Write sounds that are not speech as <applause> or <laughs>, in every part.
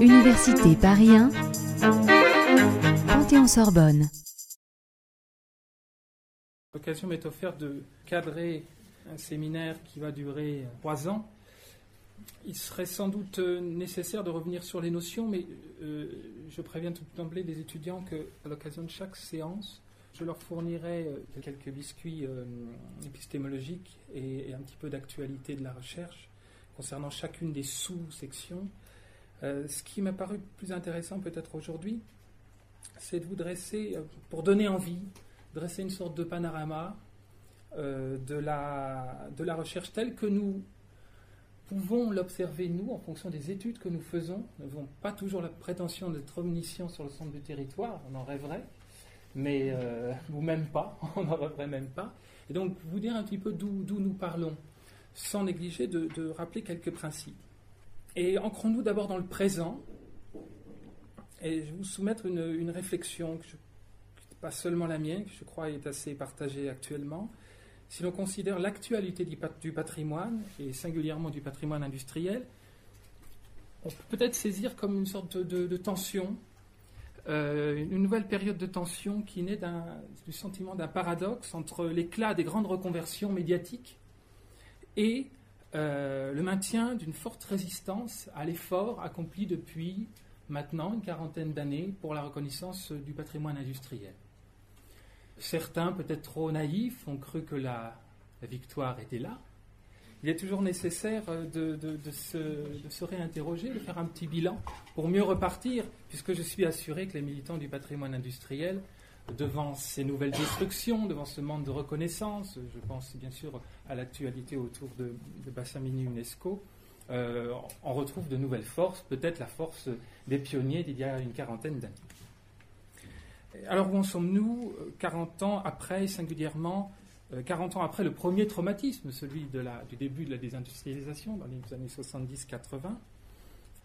Université Paris 1, Panthéon-Sorbonne. L'occasion m'est offerte de cadrer un séminaire qui va durer trois ans. Il serait sans doute nécessaire de revenir sur les notions, mais euh, je préviens tout d'emblée des étudiants qu'à l'occasion de chaque séance, je leur fournirai euh, quelques biscuits euh, épistémologiques et, un petit peu d'actualité de la recherche concernant chacune des sous-sections. ce qui m'a paru plus intéressant peut-être aujourd'hui, c'est de vous dresser, pour donner envie, dresser une sorte de panorama de, la, de la recherche telle que nous pouvons l'observer, nous, en fonction des études que nous faisons. Nous n'avons pas toujours la prétention d'être omniscients sur le centre du territoire, on en rêverait, mais euh, <laughs> ou même pas, <laughs> on n'en rêverait même pas. Et donc, vous dire un petit peu d'où nous parlons, sans négliger de, rappeler quelques principes. Et ancrons-nous d'abord dans le présent, et je vais vous soumettre une, réflexion, qui n'est pas seulement la mienne, que je crois est assez partagée actuellement, si l'on considère l'actualité du patrimoine, et singulièrement du patrimoine industriel, on peut peut-être saisir comme une sorte de, tension, euh, une nouvelle période de tension qui naît du sentiment d'un paradoxe entre l'éclat des grandes reconversions médiatiques et euh, le maintien d'une forte résistance à l'effort accompli depuis maintenant une quarantaine d'années pour la reconnaissance du patrimoine industriel. Certains, peut-être trop naïfs, ont cru que la, victoire était là. Il est toujours nécessaire de, se, réinterroger, de faire un petit bilan pour mieux repartir, puisque je suis assuré que les militants du patrimoine industriel, devant ces nouvelles destructions, devant ce manque de reconnaissance, je pense bien sûr à l'actualité autour de, de Bassamini UNESCO, euh, on retrouve de nouvelles forces, peut-être la force des pionniers d'il y a une quarantaine d'années. Alors où en sommes-nous 40 euh, ans après, singulièrement 40 euh, ans après le premier traumatisme, celui du début de la désindustrialisation dans les années 70-80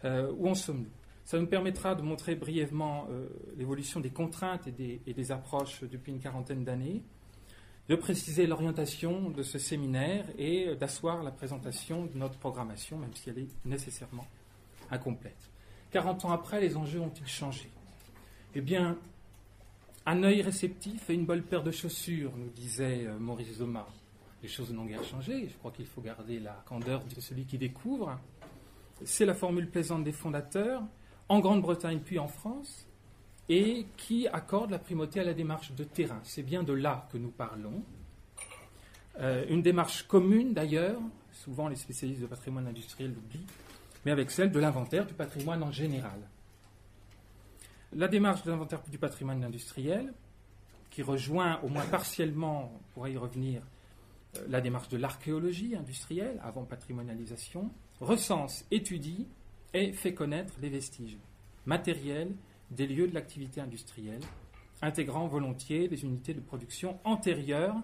euh, Où en sommes-nous? Ça nous permettra de montrer brièvement l'évolution des contraintes et des, approches depuis une quarantaine d'années, de préciser l'orientation de ce séminaire et d'asseoir la présentation de notre programmation, même si elle est nécessairement incomplète. 40 ans après, les enjeux ont-ils changé? Eh bien, un œil réceptif et une bonne paire de chaussures, nous disait euh, Maurice Zoma. Les choses n'ont guère changé. Je crois qu'il faut garder la candeur de celui qui découvre. C'est la formule plaisante des fondateurs, en Grande-Bretagne puis en France, et qui accorde la primauté à la démarche de terrain. C'est bien de là que nous parlons. Euh, une démarche commune d'ailleurs, souvent les spécialistes de patrimoine industriel l'oublient, mais avec celle de l'inventaire du patrimoine en général la démarche de l'inventaire du patrimoine industriel, qui rejoint au moins partiellement, on y revenir, euh, la démarche de l'archéologie industrielle, avant patrimonialisation, recense, étudie et fait connaître les vestiges matériels des lieux de l'activité industrielle, intégrant volontiers des unités de production antérieures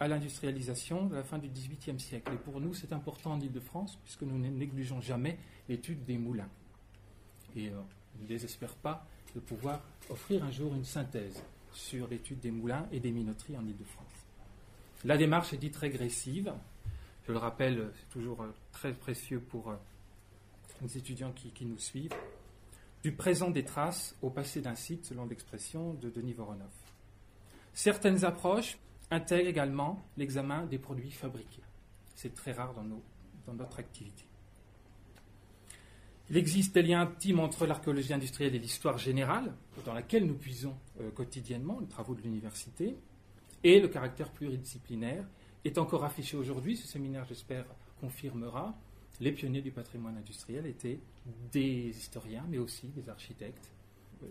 à l'industrialisation de la fin du XVIIIe siècle. Et pour nous, c'est important en Ile-de-France, puisque nous ne négligeons jamais l'étude des moulins. Et euh, ne désespère pas de pouvoir offrir un jour une synthèse sur l'étude des moulins et des minoteries en Ile-de-France. La démarche est dite régressive. Je le rappelle, c'est toujours euh, très précieux pour les étudiants qui, nous suivent. Du présent des traces au passé d'un site, selon l'expression de Denis Voronov. Certaines approches intègrent également l'examen des produits fabriqués. C'est très rare dans, dans notre activité. Il existe des liens intimes entre l'archéologie industrielle et l'histoire générale, dans laquelle nous puisons euh, quotidiennement les travaux de l'université, et le caractère pluridisciplinaire est encore affiché aujourd'hui. Ce séminaire, j'espère, confirmera. Les pionniers du patrimoine industriel étaient des historiens, mais aussi des architectes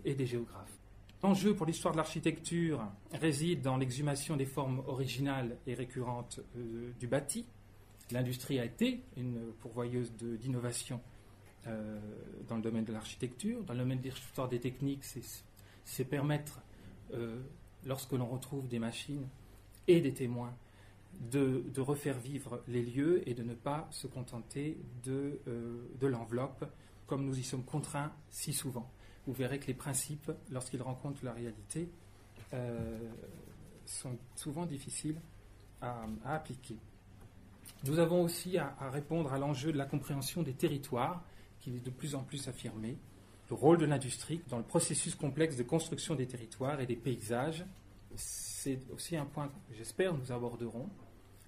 et des géographes. L'enjeu pour l'histoire de l'architecture réside dans l'exhumation des formes originales et récurrentes euh, du bâti. L'industrie a été une pourvoyeuse d'innovation euh, dans le domaine de l'architecture. Dans le domaine de l'histoire des techniques, c'est permettre, euh, lorsque l'on retrouve des machines et des témoins, de, refaire vivre les lieux et de ne pas se contenter de, euh, de l'enveloppe, comme nous y sommes contraints si souvent. Vous verrez que les principes, lorsqu'ils rencontrent la réalité, sont souvent difficiles à, à appliquer. Nous avons aussi à, à répondre à l'enjeu de la compréhension des territoires, qui est de plus en plus affirmé, le rôle de l'industrie dans le processus complexe de construction des territoires et des paysages. C'est aussi un point que j'espère nous aborderons.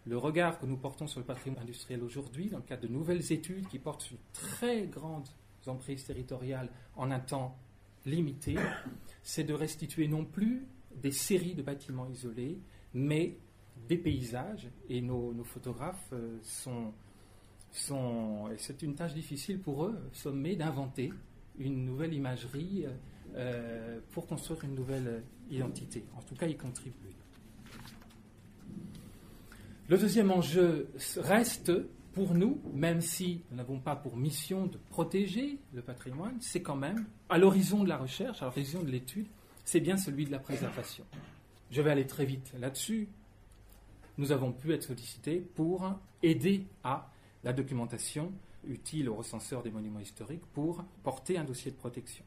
Le regard que nous portons sur le patrimoine industriel aujourd'hui, dans le cadre de nouvelles études qui portent sur très grandes emprises territoriales en un temps limité, c'est de restituer non plus des séries de bâtiments isolés, mais des paysages. Et nos, photographes euh, sont, c'est une tâche difficile pour eux, sommés d'inventer une nouvelle imagerie euh, pour construire une nouvelle identité. En tout cas, y contribuer. Le deuxième enjeu reste pour nous, même si nous n'avons pas pour mission de protéger le patrimoine, c'est quand même, à l'horizon de la recherche, à l'horizon de l'étude, c'est bien celui de la préservation. Je vais aller très vite là-dessus. Nous avons pu être sollicités pour aider à la documentation utile aux recenseurs des monuments historiques pour porter un dossier de protection.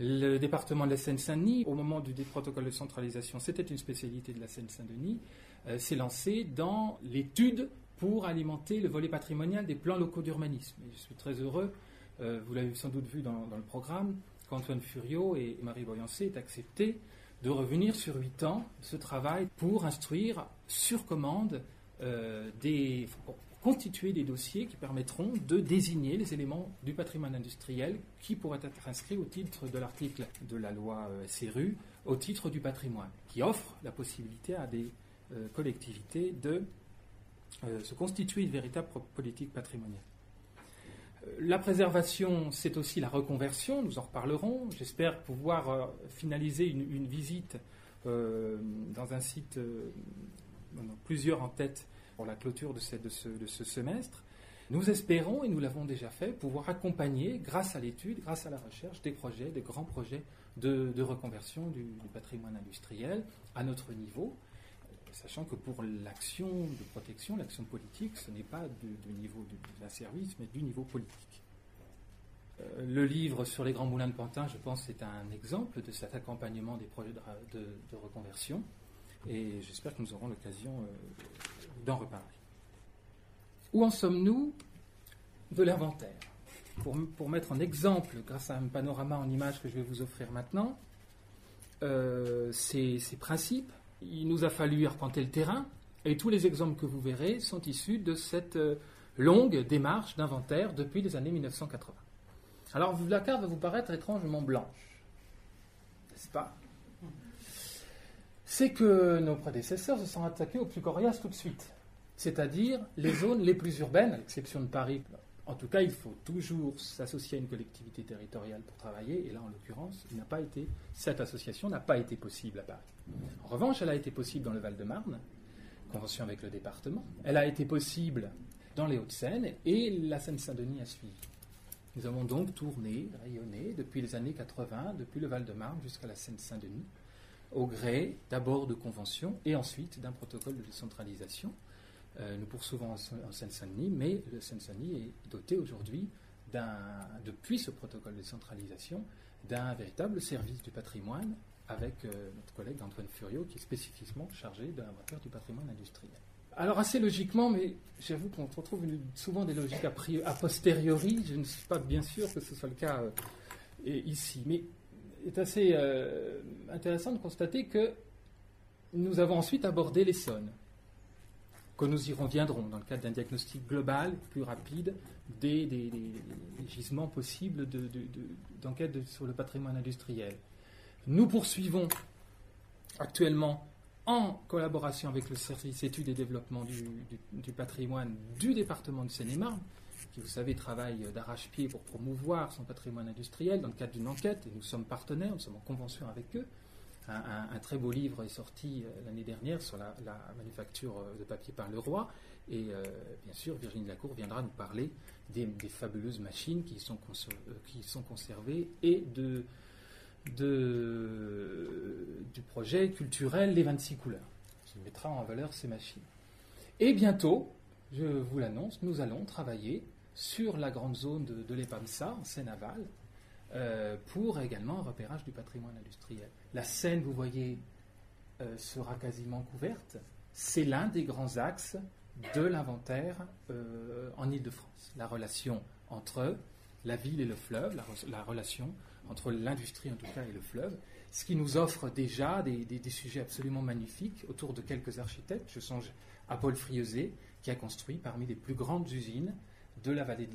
Le département de la Seine-Saint-Denis, au moment du protocole de centralisation, c'était une spécialité de la Seine-Saint-Denis, euh, s'est lancé dans l'étude pour alimenter le volet patrimonial des plans locaux d'urbanisme. je suis très heureux, euh, vous l'avez sans doute vu dans, le programme, qu'Antoine Furio et Marie Boyancé aient accepté de revenir sur huit ans ce travail pour instruire sur commande euh, des, constituer des dossiers qui permettront de désigner les éléments du patrimoine industriel qui pourraient être inscrits au titre de l'article de la loi euh, SRU, au titre du patrimoine, qui offre la possibilité à des euh, collectivités de euh, se constituer une véritable politique patrimoniale. La préservation, c'est aussi la reconversion, nous en reparlerons. J'espère pouvoir finaliser une, visite dans un site, plusieurs en tête, pour la clôture de ce, semestre. Nous espérons, et nous l'avons déjà fait, pouvoir accompagner, grâce à l'étude, grâce à la recherche, des projets, des grands projets de, reconversion du, patrimoine industriel à notre niveau, sachant que pour l'action de protection, l'action politique, ce n'est pas du, niveau d'un service, mais du niveau politique. Euh, le livre sur les grands moulins de Pantin, je pense, c'est un exemple de cet accompagnement des projets de, reconversion, et j'espère que nous aurons l'occasion euh, d'en reparler. Où en sommes-nous de l'inventaire? Pour, pour, mettre en exemple, grâce à un panorama en images que je vais vous offrir maintenant, euh, ces, principes, il nous a fallu arpenter le terrain, et tous les exemples que vous verrez sont issus de cette euh, longue démarche d'inventaire depuis les années 1980. Alors la carte va vous paraître étrangement blanche, n'est-ce pas? C'est que nos prédécesseurs se sont attaqués aux plus coriaces tout de suite, c'est-à-dire les zones les plus urbaines, à l'exception de Paris. En tout cas, il faut toujours s'associer à une collectivité territoriale pour travailler, et là, en l'occurrence, cette association n'a pas été possible à Paris. En revanche, elle a été possible dans le Val-de-Marne, convention avec le département. Elle a été possible dans les Hauts-de-Seine, et la Seine-Saint-Denis a suivi. Nous avons donc tourné, rayonné depuis les années 80, depuis le Val-de-Marne jusqu'à la Seine-Saint-Denis au gré d'abord de conventions et ensuite d'un protocole de décentralisation. Euh, nous poursuivons en Seine-Saint-Denis, mais le Seine-Saint-Denis est doté aujourd'hui, depuis ce protocole de décentralisation, d'un véritable service du patrimoine avec euh, notre collègue Antoine Furio, qui est spécifiquement chargé de l'inventaire du patrimoine industriel. Alors assez logiquement, mais j'avoue qu'on retrouve souvent des logiques a, a, posteriori, je ne suis pas bien sûr que ce soit le cas euh, ici, mais est assez euh, intéressant de constater que nous avons ensuite abordé les zones, que nous y reviendrons dans le cadre d'un diagnostic global, plus rapide, des, gisements possibles d'enquête de, sur le patrimoine industriel. Nous poursuivons actuellement en collaboration avec le service études et développement du, du patrimoine du département de Seine-et-Marne, vous savez, travaille d'arrache-pied pour promouvoir son patrimoine industriel dans le cadre d'une enquête, et nous sommes partenaires, nous sommes en convention avec eux. Un, très beau livre est sorti euh, l'année dernière sur la, manufacture euh, de papier par le roi, et euh, bien sûr, Virginie Lacour viendra nous parler des, fabuleuses machines qui sont, qui sont conservées et de, du projet culturel Les 26 couleurs, qui mettra en valeur ces machines. Et bientôt, je vous l'annonce, nous allons travailler sur la grande zone de, de l'EPAMSA, en Seine-Aval, euh, pour également un repérage du patrimoine industriel. La Seine, vous voyez, euh, sera quasiment couverte. C'est l'un des grands axes de l'inventaire en Ile-de-France. La relation entre la ville et le fleuve, la, relation entre l'industrie en tout cas et le fleuve, ce qui nous offre déjà des, sujets absolument magnifiques autour de quelques architectes. Je songe à Paul Frieuset, qui a construit parmi les plus grandes usines de la vallée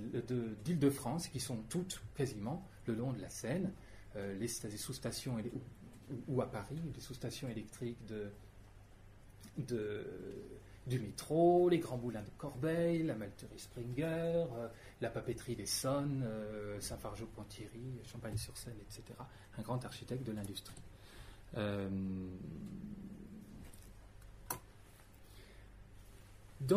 d'Île-de-France, qui sont toutes quasiment le long de la Seine, euh, les, sous-stations ou, à Paris, les sous-stations électriques de, du métro, les grands moulins de Corbeil, la malterie Springer, euh, la papeterie des Sonnes, euh, Saint-Fargeau-Ponthierry, Champagne-sur-Seine, etc. Un grand architecte de l'industrie.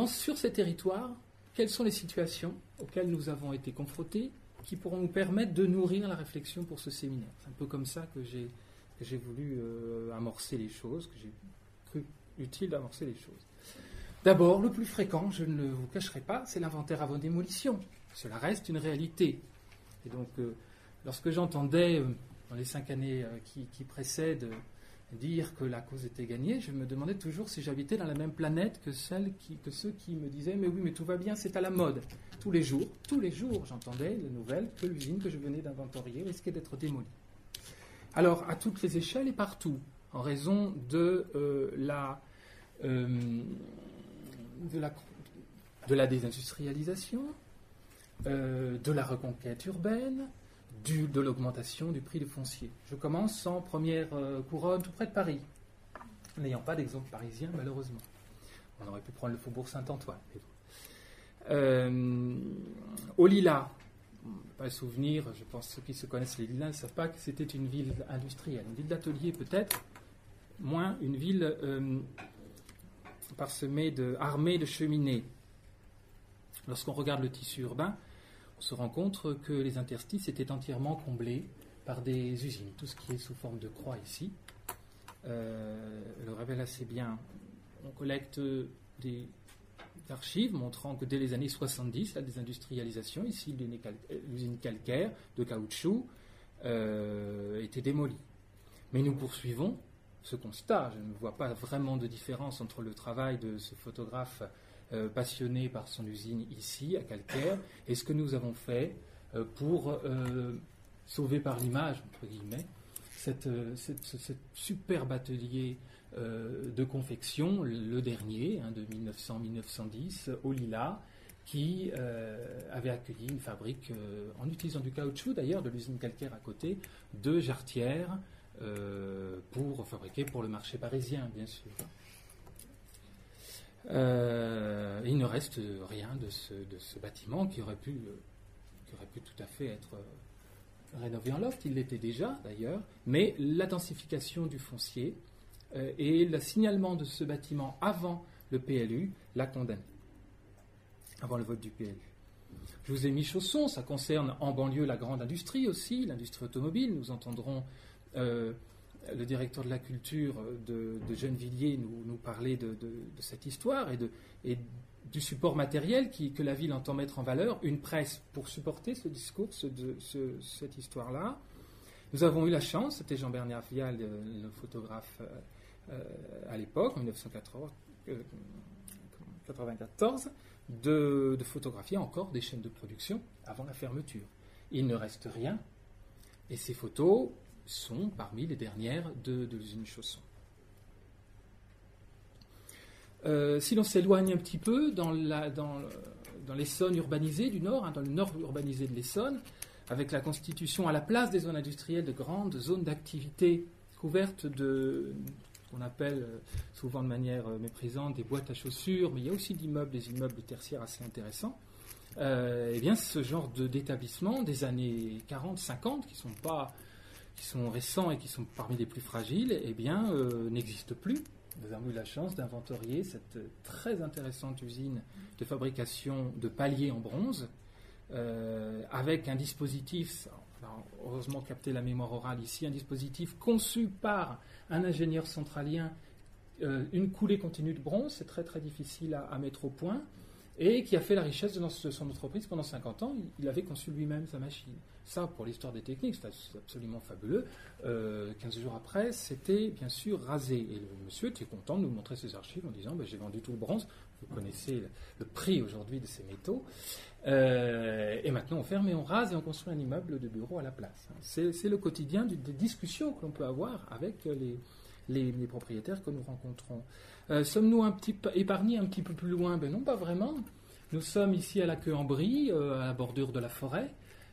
sur ces territoires, quelles sont les situations auxquelles nous avons été confrontés qui pourront nous permettre de nourrir la réflexion pour ce séminaire? C'est un peu comme ça que j'ai, voulu euh, amorcer les choses, que j'ai cru utile d'amorcer les choses. D'abord, le plus fréquent, je ne vous cacherai pas, c'est l'inventaire avant démolition. Cela reste une réalité. Et donc, euh, lorsque j'entendais, euh, dans les cinq années qui, qui précèdent, dire que la cause était gagnée, je me demandais toujours si j'habitais dans la même planète que, qui, que ceux qui me disaient Mais oui, mais tout va bien, c'est à la mode. Tous les jours, tous les jours, j'entendais les nouvelles que l'usine que je venais d'inventorier risquait d'être démolie. Alors, à toutes les échelles et partout, en raison de, euh, la, euh, de, la, de la désindustrialisation, euh, de la reconquête urbaine, de l'augmentation du prix du foncier. Je commence en première euh, couronne tout près de Paris, n'ayant pas d'exemple parisien malheureusement. On aurait pu prendre le faubourg Saint-Antoine. Euh, au Lila, pas souvenir, je pense que ceux qui se connaissent les Lilas ne savent pas que c'était une ville industrielle, une ville d'atelier peut-être, moins une ville euh, parsemée de, armée de cheminées. Lorsqu'on regarde le tissu urbain, on se rend compte que les interstices étaient entièrement comblés par des usines. Tout ce qui est sous forme de croix ici euh, le révèle assez bien. On collecte des archives montrant que dès les années 70, la désindustrialisation, ici l'usine calcaire de caoutchouc, euh, était démolie. Mais nous poursuivons ce constat. Je ne vois pas vraiment de différence entre le travail de ce photographe euh, passionné par son usine ici, à Calcaire, et ce que nous avons fait euh, pour euh, sauver par l'image, entre guillemets, cette, ce superbe atelier de confection, le dernier, hein, de 1900-1910, au Lila, qui avait accueilli une fabrique, en utilisant du caoutchouc d'ailleurs, de l'usine calcaire à côté, de jarretières pour fabriquer pour le marché parisien, bien sûr. Euh, il ne reste rien de ce, bâtiment qui aurait, pu, qui aurait pu tout à fait être euh, rénové en loft. Il l'était déjà d'ailleurs, mais la densification du foncier euh, et le signalement de ce bâtiment avant le PLU l'a condamné, avant le vote du PLU. Je vous ai mis chaussons, ça concerne en banlieue la grande industrie aussi, l'industrie automobile. Nous entendrons le directeur de la culture de, de Gennevilliers nous, parlait de, cette histoire et, du support matériel que la ville entend mettre en valeur, une presse pour supporter ce discours, cette histoire-là. Nous avons eu la chance, c'était Jean-Bernard Vial, le, photographe euh, à l'époque, en 1994, de, de photographier encore des chaînes de production avant la fermeture. Il ne reste rien, et ces photos sont parmi les dernières de, l'usine Chausson. Euh, si l'on s'éloigne un petit peu dans, la, dans, dans l'Essonne urbanisée du Nord, hein, dans le Nord urbanisé de l'Essonne, avec la constitution à la place des zones industrielles de grandes zones d'activité couvertes de ce qu'on appelle euh, souvent de manière euh, méprisante des boîtes à chaussures, mais il y a aussi des immeubles tertiaires assez intéressants. eh bien, ce genre de, d'établissement des années 40-50, qui ne sont pas qui sont récents et qui sont parmi les plus fragiles, eh bien, euh, n'existent plus. Nous avons eu la chance d'inventorier cette très intéressante usine de fabrication de paliers en bronze, euh, avec un dispositif, heureusement capter la mémoire orale ici, un dispositif conçu par un ingénieur centralien, euh, une coulée continue de bronze, c'est très très difficile à, mettre au point, et qui a fait la richesse de son entreprise pendant 50 ans. il avait conçu lui-même sa machine. Ça, pour l'histoire des techniques, c'est absolument fabuleux. Euh, 15 jours après, c'était bien sûr rasé. Et le monsieur était content de nous montrer ses archives en disant bah, J'ai vendu tout le bronze, Vous connaissez le, prix aujourd'hui de ces métaux. et maintenant, on ferme et on rase et on construit un immeuble de bureau à la place. C'est le quotidien des discussions que l'on peut avoir avec les, propriétaires que nous rencontrons. Sommes-nous un petit épargnés un petit peu plus loin? Ben non, pas vraiment. Nous sommes ici à la queue en brie, à la bordure de la forêt.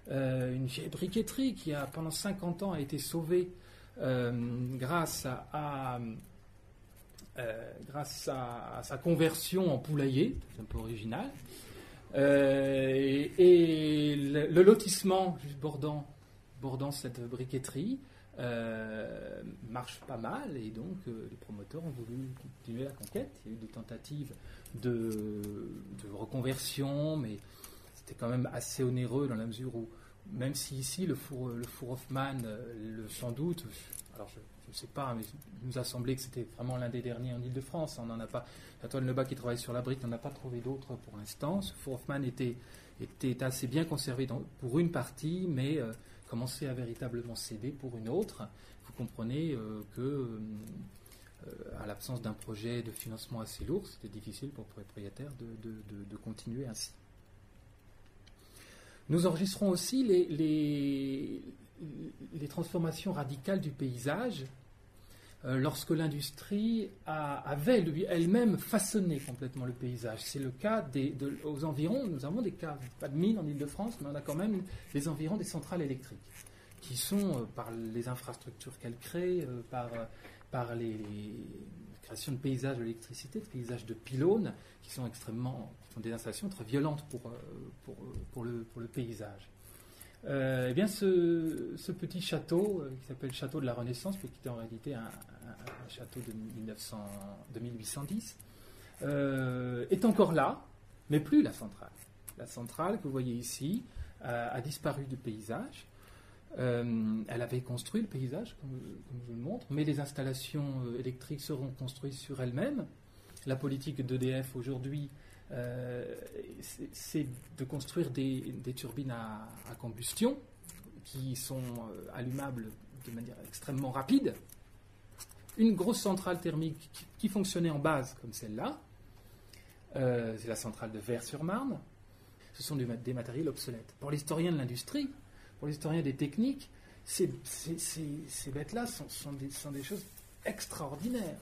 une vieille briqueterie qui a pendant 50 ans a été sauvée euh, grâce à, euh, sa conversion en poulailler, c'est un peu original. Euh, et, le, lotissement bordant cette briqueterie marche pas mal et donc les promoteurs ont voulu continuer la conquête. Il y a eu des tentatives de, reconversion, mais c'était quand même assez onéreux dans la mesure où même si ici le four, le Hoffman, euh, le, sans doute, alors je ne sais pas, mais il nous a semblé que c'était vraiment l'un des derniers en Ile-de-France. On n'en a pas. Antoine Lebas qui travaille sur la brique n'en a pas trouvé d'autres pour l'instant. Ce four Hoffman était, assez bien conservé pour une partie, mais euh, commençait à véritablement céder pour une autre. Vous comprenez euh, que, à l'absence d'un projet de financement assez lourd, c'était difficile pour le propriétaire de continuer ainsi. Nous enregistrons aussi les, les, transformations radicales du paysage euh, lorsque l'industrie avait elle-même façonné complètement le paysage. C'est le cas aux environs, nous avons des cas, pas de mines en Ile-de-France, mais on a quand même les environs des centrales électriques, qui sont, euh, par les infrastructures qu'elles créent, euh, par, par les, créations de paysages d'électricité, de paysages de pylônes, qui sont extrêmement, sont des installations très violentes pour, pour le paysage. Euh, eh bien, ce, petit château, euh, qui s'appelle Château de la Renaissance, qui était en réalité un, château de, 1900, de 1810, euh, est encore là, mais plus la centrale. La centrale que vous voyez ici a disparu du paysage. elle avait construit le paysage, comme, comme, je vous le montre, mais les installations électriques seront construites sur elles-mêmes. La politique d'EDF aujourd'hui c'est de construire des, turbines à, combustion qui sont euh, allumables de manière extrêmement rapide. Une grosse centrale thermique qui, fonctionnait en base comme celle-là, euh, c'est la centrale de Vers-sur-Marne. Ce sont des, matériels obsolètes. Pour l'historien de l'industrie, pour l'historien des techniques, ces, bêtes-là sont, des, choses extraordinaires.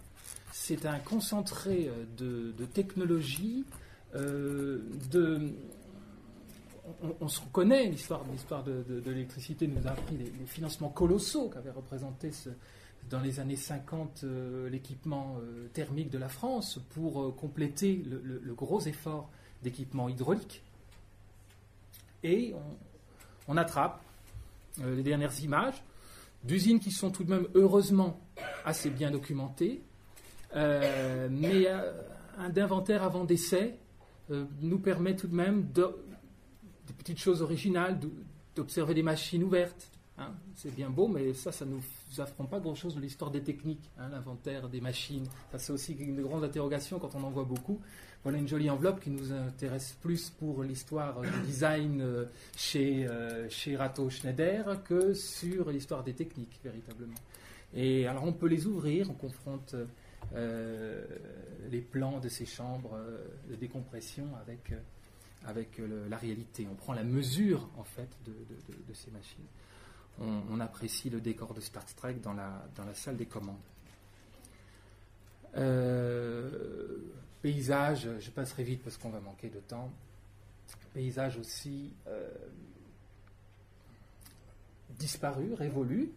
C'est un concentré de, de technologie euh, de, on, se reconnaît, l'histoire, de, l'électricité nous a appris les, financements colossaux qu'avait représenté dans les années 50 euh, l'équipement euh, thermique de la France pour compléter le, gros effort d'équipement hydraulique. Et on, attrape les dernières images d'usines qui sont tout de même heureusement assez bien documentées, mais d'inventaire avant décès euh, nous permet tout de même de, des petites choses originales, d'observer des machines ouvertes. Hein. C'est bien beau, mais ça, ça ne nous affronte pas grand-chose de l'histoire des techniques, hein, l'inventaire des machines. Ça, c'est aussi une grande interrogation quand on en voit beaucoup. Voilà une jolie enveloppe qui nous intéresse plus pour l'histoire du design euh, chez, euh, chez Rato Schneider que sur l'histoire des techniques, véritablement. Et alors, on peut les ouvrir, on confronte euh, les plans de ces chambres euh, de décompression avec, euh, avec la réalité. On prend la mesure en fait de, ces machines. On, apprécie le décor de Star Trek dans la, dans la salle des commandes. paysage, je passerai vite parce qu'on va manquer de temps. Paysage aussi disparu, révolu,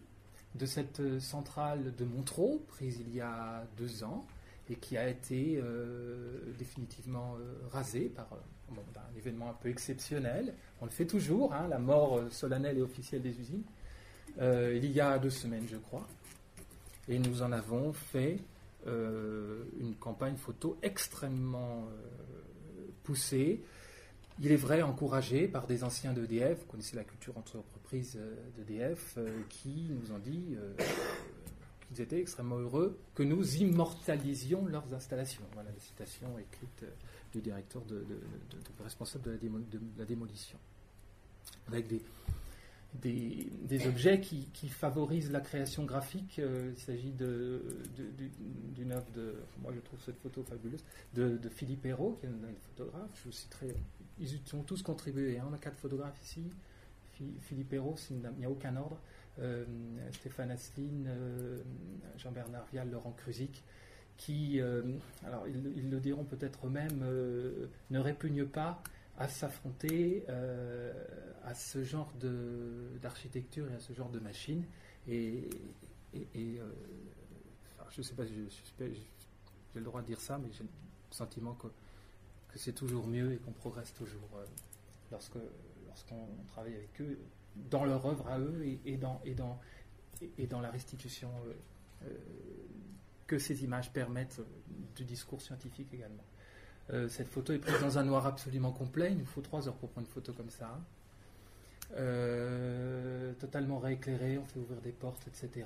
de cette euh, centrale de Montreux, prise il y a deux ans, et qui a été euh, définitivement euh, rasée par un événement un peu exceptionnel. On le fait toujours, hein, la mort solennelle et officielle des usines, il y a deux semaines, je crois. Et nous en avons fait une campagne photo extrêmement poussée, il est vrai encouragé par des anciens d'EDF, vous connaissez la culture entreprise euh, d'EDF, euh, qui nous ont dit euh, qu'ils étaient extrêmement heureux que nous immortalisions leurs installations. Voilà la citation écrite du directeur de, responsable de la, démolition. Avec des, des, objets qui, favorisent la création graphique. Il s'agit d'une œuvre de, moi je trouve cette photo fabuleuse, de, Philippe Hérault, qui est un photographe. Je citerai, ils ont tous contribué. Hein. On a quatre photographes ici. Philippe Hérault, il n'y a aucun ordre. Euh, Stéphane Asseline, euh, Jean-Bernard Vial, Laurent Cruzic, qui, alors ils, le diront peut-être eux-mêmes, ne répugnent pas à s'affronter euh, à ce genre d'architecture et à ce genre de machine. Et, euh, je ne sais pas, j'ai le droit de dire ça, mais j'ai le sentiment que, que c'est toujours mieux et qu'on progresse toujours euh, lorsque lorsqu'on travaille avec eux, dans leur œuvre à eux et, dans, et, dans, et, dans la restitution que ces images permettent du discours scientifique également. Euh, cette photo est prise dans un noir absolument complet. Il nous faut trois heures pour prendre une photo comme ça. Euh, totalement rééclairé, on fait ouvrir des portes, etc.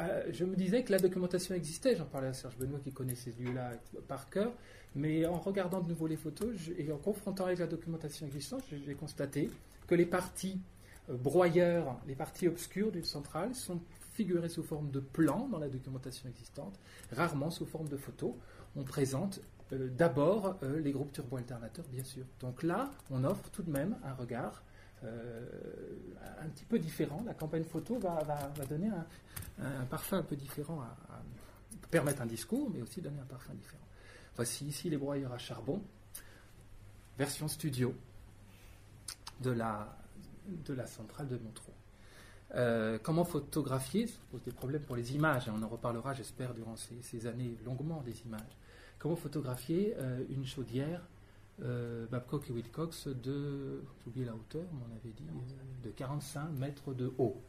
Euh, je me disais que la documentation existait. J'en parlais à Serge Benoît qui connaît ces lieux-là par cœur. Mais en regardant de nouveau les photos et en confrontant avec la documentation existante, j'ai constaté que les parties broyeurs, les parties obscures d'une centrale sont figurées sous forme de plans dans la documentation existante, rarement sous forme de photos on présente euh, d'abord euh, les groupes turbo-alternateurs, bien sûr. Donc là, on offre tout de même un regard euh, un petit peu différent. La campagne photo va, donner un, parfum un peu différent, permettre un discours, mais aussi donner un parfum différent. Voici ici les broyeurs à charbon, version studio de la, centrale de Montreux. comment photographier? Ça pose des problèmes pour les images, et on en reparlera, j'espère, durant ces, ces, années longuement des images comment photographier euh, une chaudière euh, Babcock et Wilcox de, j'ai oublié la hauteur, on avait dit, euh, de 45 mètres de haut.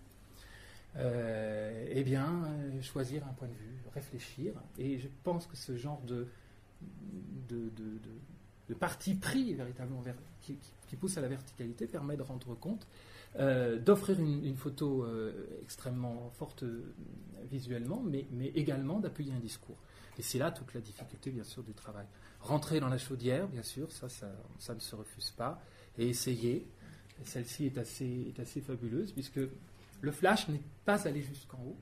eh bien, choisir un point de vue, réfléchir. Et je pense que ce genre de, de, parti pris véritablement qui, pousse à la verticalité permet de rendre compte, d'offrir une, photo extrêmement forte visuellement, mais, mais également d'appuyer un discours. Et c'est là toute la difficulté, bien sûr, du travail. Rentrer dans la chaudière, bien sûr, ça, ça, ne se refuse pas. Et essayer. Celle-ci est assez, fabuleuse, puisque le flash n'est pas allé jusqu'en haut.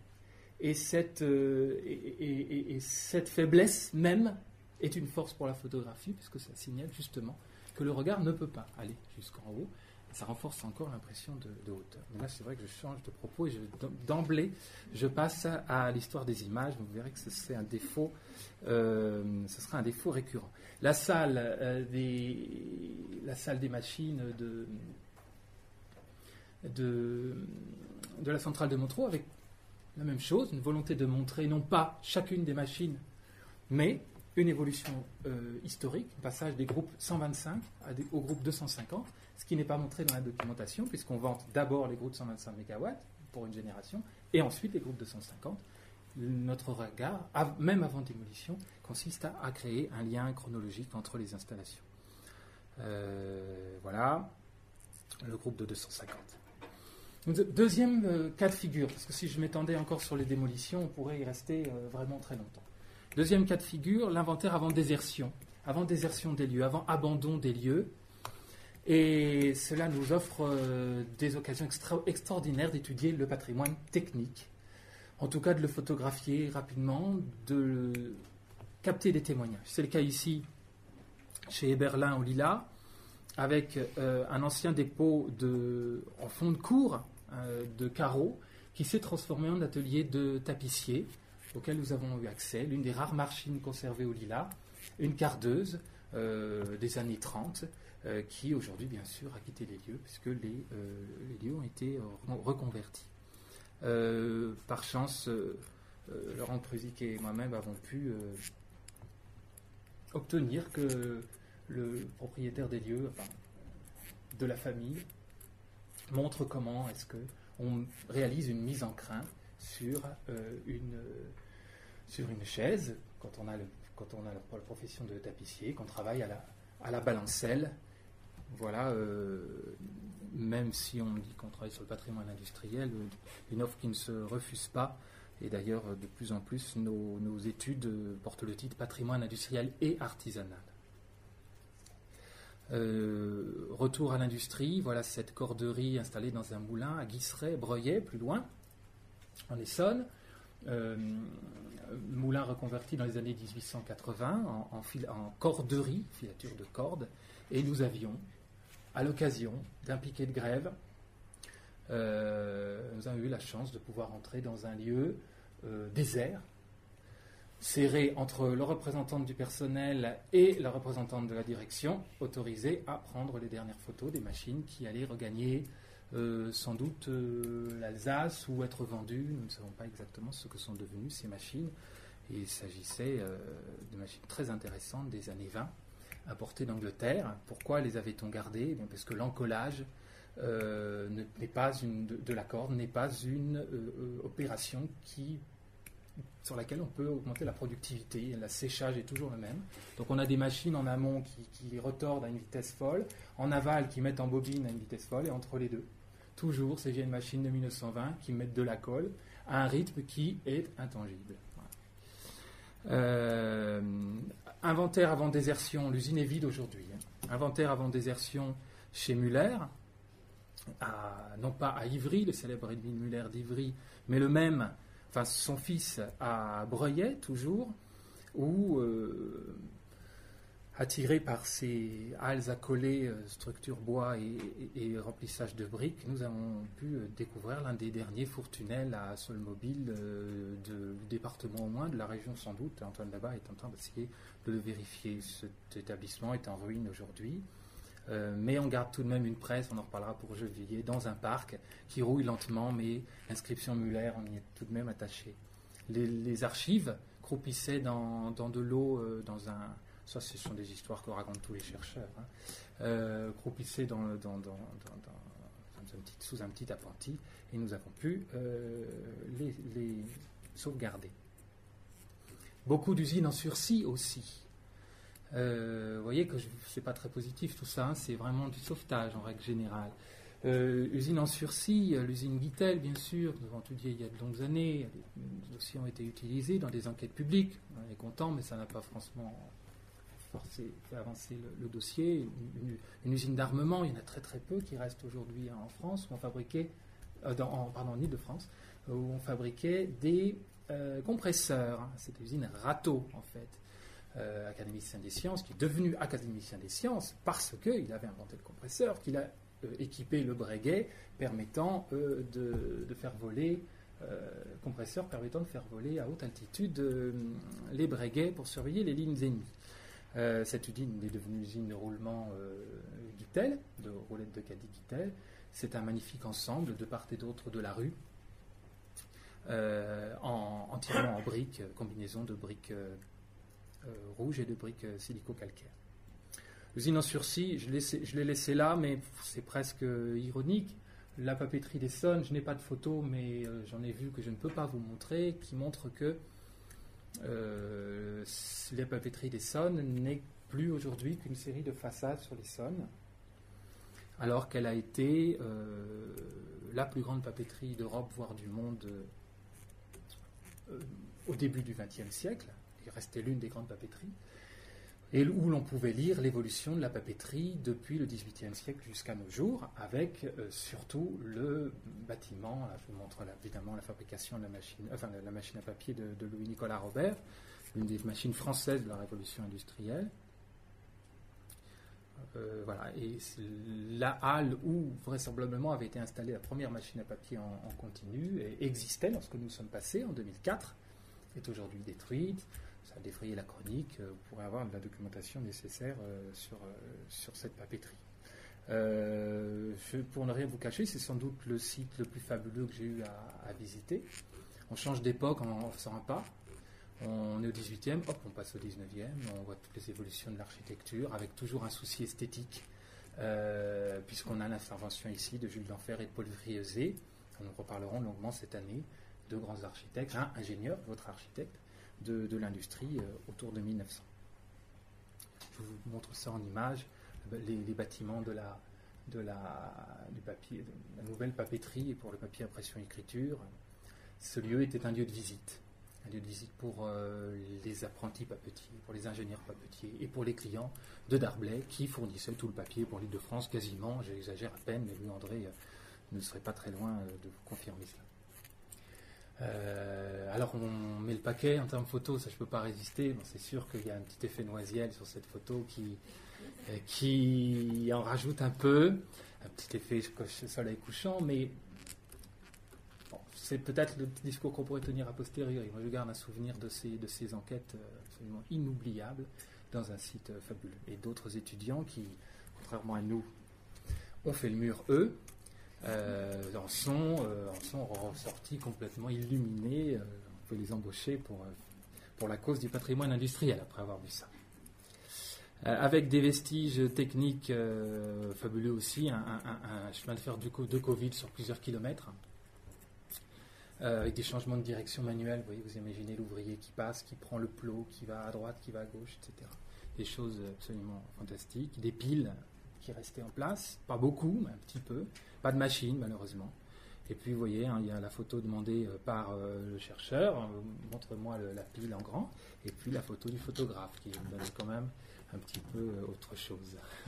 Et cette, euh, et, cette faiblesse même est une force pour la photographie, puisque ça signale justement que le regard ne peut pas aller jusqu'en haut ça renforce encore l'impression de, hauteur. Là, c'est vrai que je change de propos et d'emblée, je passe à l'histoire des images. Vous verrez que ce euh, sera un défaut récurrent. La salle, euh, des, la salle des machines de, de la centrale de Montreux avec la même chose, une volonté de montrer non pas chacune des machines, mais une évolution euh, historique, passage des groupes 125 au groupe 250, ce qui n'est pas montré dans la documentation, puisqu'on vante d'abord les groupes 125 MW pour une génération, et ensuite les groupes 250. Notre regard, même avant démolition, consiste à, créer un lien chronologique entre les installations. Euh, voilà, le groupe de 250. Deuxième euh, cas de figure, parce que si je m'étendais encore sur les démolitions, on pourrait y rester vraiment très longtemps. Deuxième cas de figure, l'inventaire avant désertion, avant désertion des lieux, avant abandon des lieux. Et cela nous offre euh, des occasions extraordinaires d'étudier le patrimoine technique, en tout cas de le photographier rapidement, de capter des témoignages. C'est le cas ici chez Eberlin au Lila, avec euh, un ancien dépôt en fond de cour euh, de carreaux qui s'est transformé en atelier de tapissier auquel nous avons eu accès, l'une des rares machines conservées au Lila, une cardeuse euh, des années 30, euh, qui aujourd'hui, bien sûr, a quitté les lieux, puisque les, euh, lieux ont été reconvertis. par chance, Laurent Prusic et moi-même avons pu obtenir que le propriétaire des lieux, enfin, de la famille, montre comment est-ce qu'on réalise une mise en crin sur une sur une chaise, quand on a, la, profession de tapissier, qu'on travaille à la, à la balancelle. Voilà, euh, même si on dit qu'on travaille sur le patrimoine industriel, euh, une offre qui ne se refuse pas. Et d'ailleurs, de plus en plus, nos, nos études portent le titre patrimoine industriel et artisanal. Euh, retour à l'industrie, voilà cette corderie installée dans un moulin à Guisseret, Breuillet, plus loin, en Essonne. Euh, moulin reconverti dans les années 1880 en, corderie, filature de cordes, et nous avions, à l'occasion d'un piquet de grève, euh, nous avons eu la chance de pouvoir entrer dans un lieu euh, désert, serré entre le représentant du personnel et la représentante de la direction, autorisé à prendre les dernières photos des machines qui allaient regagner euh, sans doute euh, l'Alsace ou être vendues. Nous ne savons pas exactement ce que sont devenues ces machines. Il s'agissait euh, de machines très intéressantes des années 20, apportées d'Angleterre. Pourquoi les avait-on gardées? Parce que l'encollage n'est pas une, de, la corde n'est pas une opération qui sur laquelle on peut augmenter la productivité. Le séchage est toujours le même. Donc on a des machines en amont qui retordent à une vitesse folle, en aval qui mettent en bobine à une vitesse folle, et entre les deux, toujours ces vieilles machines de 1920 qui mettent de la colle à un rythme qui est intangible. Euh, inventaire avant désertion, l'usine est vide aujourd'hui. Hein. Inventaire avant désertion chez Muller, non pas à Ivry, le célèbre Edwin Muller d'Ivry, mais le même, enfin son fils à Breuillet toujours, où euh, attirés par ces halles accolées, euh, structure bois et, remplissage de briques, nous avons pu euh, découvrir l'un des derniers fourtunnels à sol mobile euh, du département au moins, de la région sans doute. Antoine Labat est en train d'essayer de le vérifier. Cet établissement est en ruine aujourd'hui. mais on garde tout de même une presse, on en reparlera pour Juillet, dans un parc qui rouille lentement, mais l'inscription Muller, on y est tout de même attaché. Les, archives croupissaient dans de l'eau, dans un, ça, ce sont des histoires que racontent tous les chercheurs. Hein. Euh, sous un petit appentis et nous avons pu euh, les, sauvegarder. Beaucoup d'usines en sursis aussi. Euh, vous voyez que ce n'est pas très positif tout ça, hein. c'est vraiment du sauvetage en règle générale. usine en sursis, l'usine Guitel, bien sûr, nous avons étudié il y a de longues années, les dossiers ont été utilisés dans des enquêtes publiques, on est content, mais ça n'a pas franchement fait avancer le, dossier. Une, usine d'armement, il y en a très très peu qui restent aujourd'hui en France, où on fabriquait, euh, pardon, en Ile-de-France, où on fabriquait des euh, compresseurs. Hein. Cette usine Rato, en fait, euh, académicien des sciences, qui est devenu académicien des sciences parce qu'il avait inventé le compresseur, qu'il a équipé le Breguet permettant de, faire voler compresseur permettant de faire voler à haute altitude les Breguets pour surveiller les lignes ennemies. Euh, cette usine est devenue usine de roulement euh, de roulettes de caddie Guitel. C'est un magnifique ensemble de part et d'autre de la rue, euh, en, entièrement en briques, combinaison de briques euh, rouges et de briques silico-calcaires. L'usine en sursis, je l'ai laissé là, mais c'est presque ironique. La papeterie des Sonnes, je n'ai pas de photo, mais j'en ai vu que je ne peux pas vous montrer, qui montre que euh, la papeterie des Sonnes n'est plus aujourd'hui qu'une série de façades sur les Sonnes, alors qu'elle a été euh, la plus grande papeterie d'Europe, voire du monde, euh, au début du XXe siècle. Il restait l'une des grandes papeteries et où l'on pouvait lire l'évolution de la papeterie depuis le XVIIIe siècle jusqu'à nos jours, avec euh, surtout le bâtiment. je vous montre évidemment la fabrication de la machine, enfin la machine à papier de, Louis-Nicolas Robert, une des machines françaises de la révolution industrielle. Euh, voilà, et la halle où vraisemblablement avait été installée la première machine à papier en, continu existait lorsque nous sommes passés en 2004, est aujourd'hui détruite défrayé la chronique, euh, vous pourrez avoir la documentation nécessaire euh, sur, euh, sur cette papeterie. pour ne rien vous cacher, c'est sans doute le site le plus fabuleux que j'ai eu à, visiter. On change d'époque en, faisant un pas. On est au 18e, hop, on passe au 19e, on voit toutes les évolutions de l'architecture avec toujours un souci esthétique, puisqu'on a l'intervention ici de Jules d'Enfer et de Paul Friezé. Nous reparlerons longuement cette année, deux grands architectes, un ingénieur, votre architecte, de, l'industrie euh, autour de 1900. Je vous montre ça en image, les, bâtiments de la, nouvelle papeterie pour le papier impression écriture. Ce lieu était un lieu de visite. un lieu de visite pour les apprentis papetiers, pour les ingénieurs papetiers et pour les clients de Darblay qui fournissaient tout le papier pour l'île de France quasiment, j'exagère à peine, mais lui André ne serait pas très loin de vous confirmer cela. Euh, alors on met le paquet en termes photo, ça je peux pas résister. C'est sûr qu'il y a un petit effet noisiel sur cette photo qui, euh, en rajoute un peu, un petit effet soleil couchant, mais c'est peut-être le discours qu'on pourrait tenir a posteriori. Moi je garde un souvenir de ces, enquêtes euh, absolument inoubliables dans un site fabuleux. Et d'autres étudiants qui, contrairement à nous, ont fait le mur eux, en, sont, euh, en sont ressortis complètement illuminés. Euh, on peut les embaucher pour, pour la cause du patrimoine industriel après avoir vu ça. avec des vestiges techniques fabuleux aussi, un, chemin de fer de Covid sur plusieurs kilomètres. avec des changements de direction manuels. Vous voyez, vous imaginez l'ouvrier qui passe, qui prend le plot, qui va à droite, qui va à gauche, etc. Des choses absolument fantastiques. Des piles qui restaient en place, pas beaucoup, mais un petit peu. Pas de machine, malheureusement. Et puis, vous voyez, hein, il y a la photo demandée euh, par euh, le chercheur, euh, montre-moi la pile en grand, et puis la photo du photographe, qui donne quand même un petit peu autre chose. <laughs>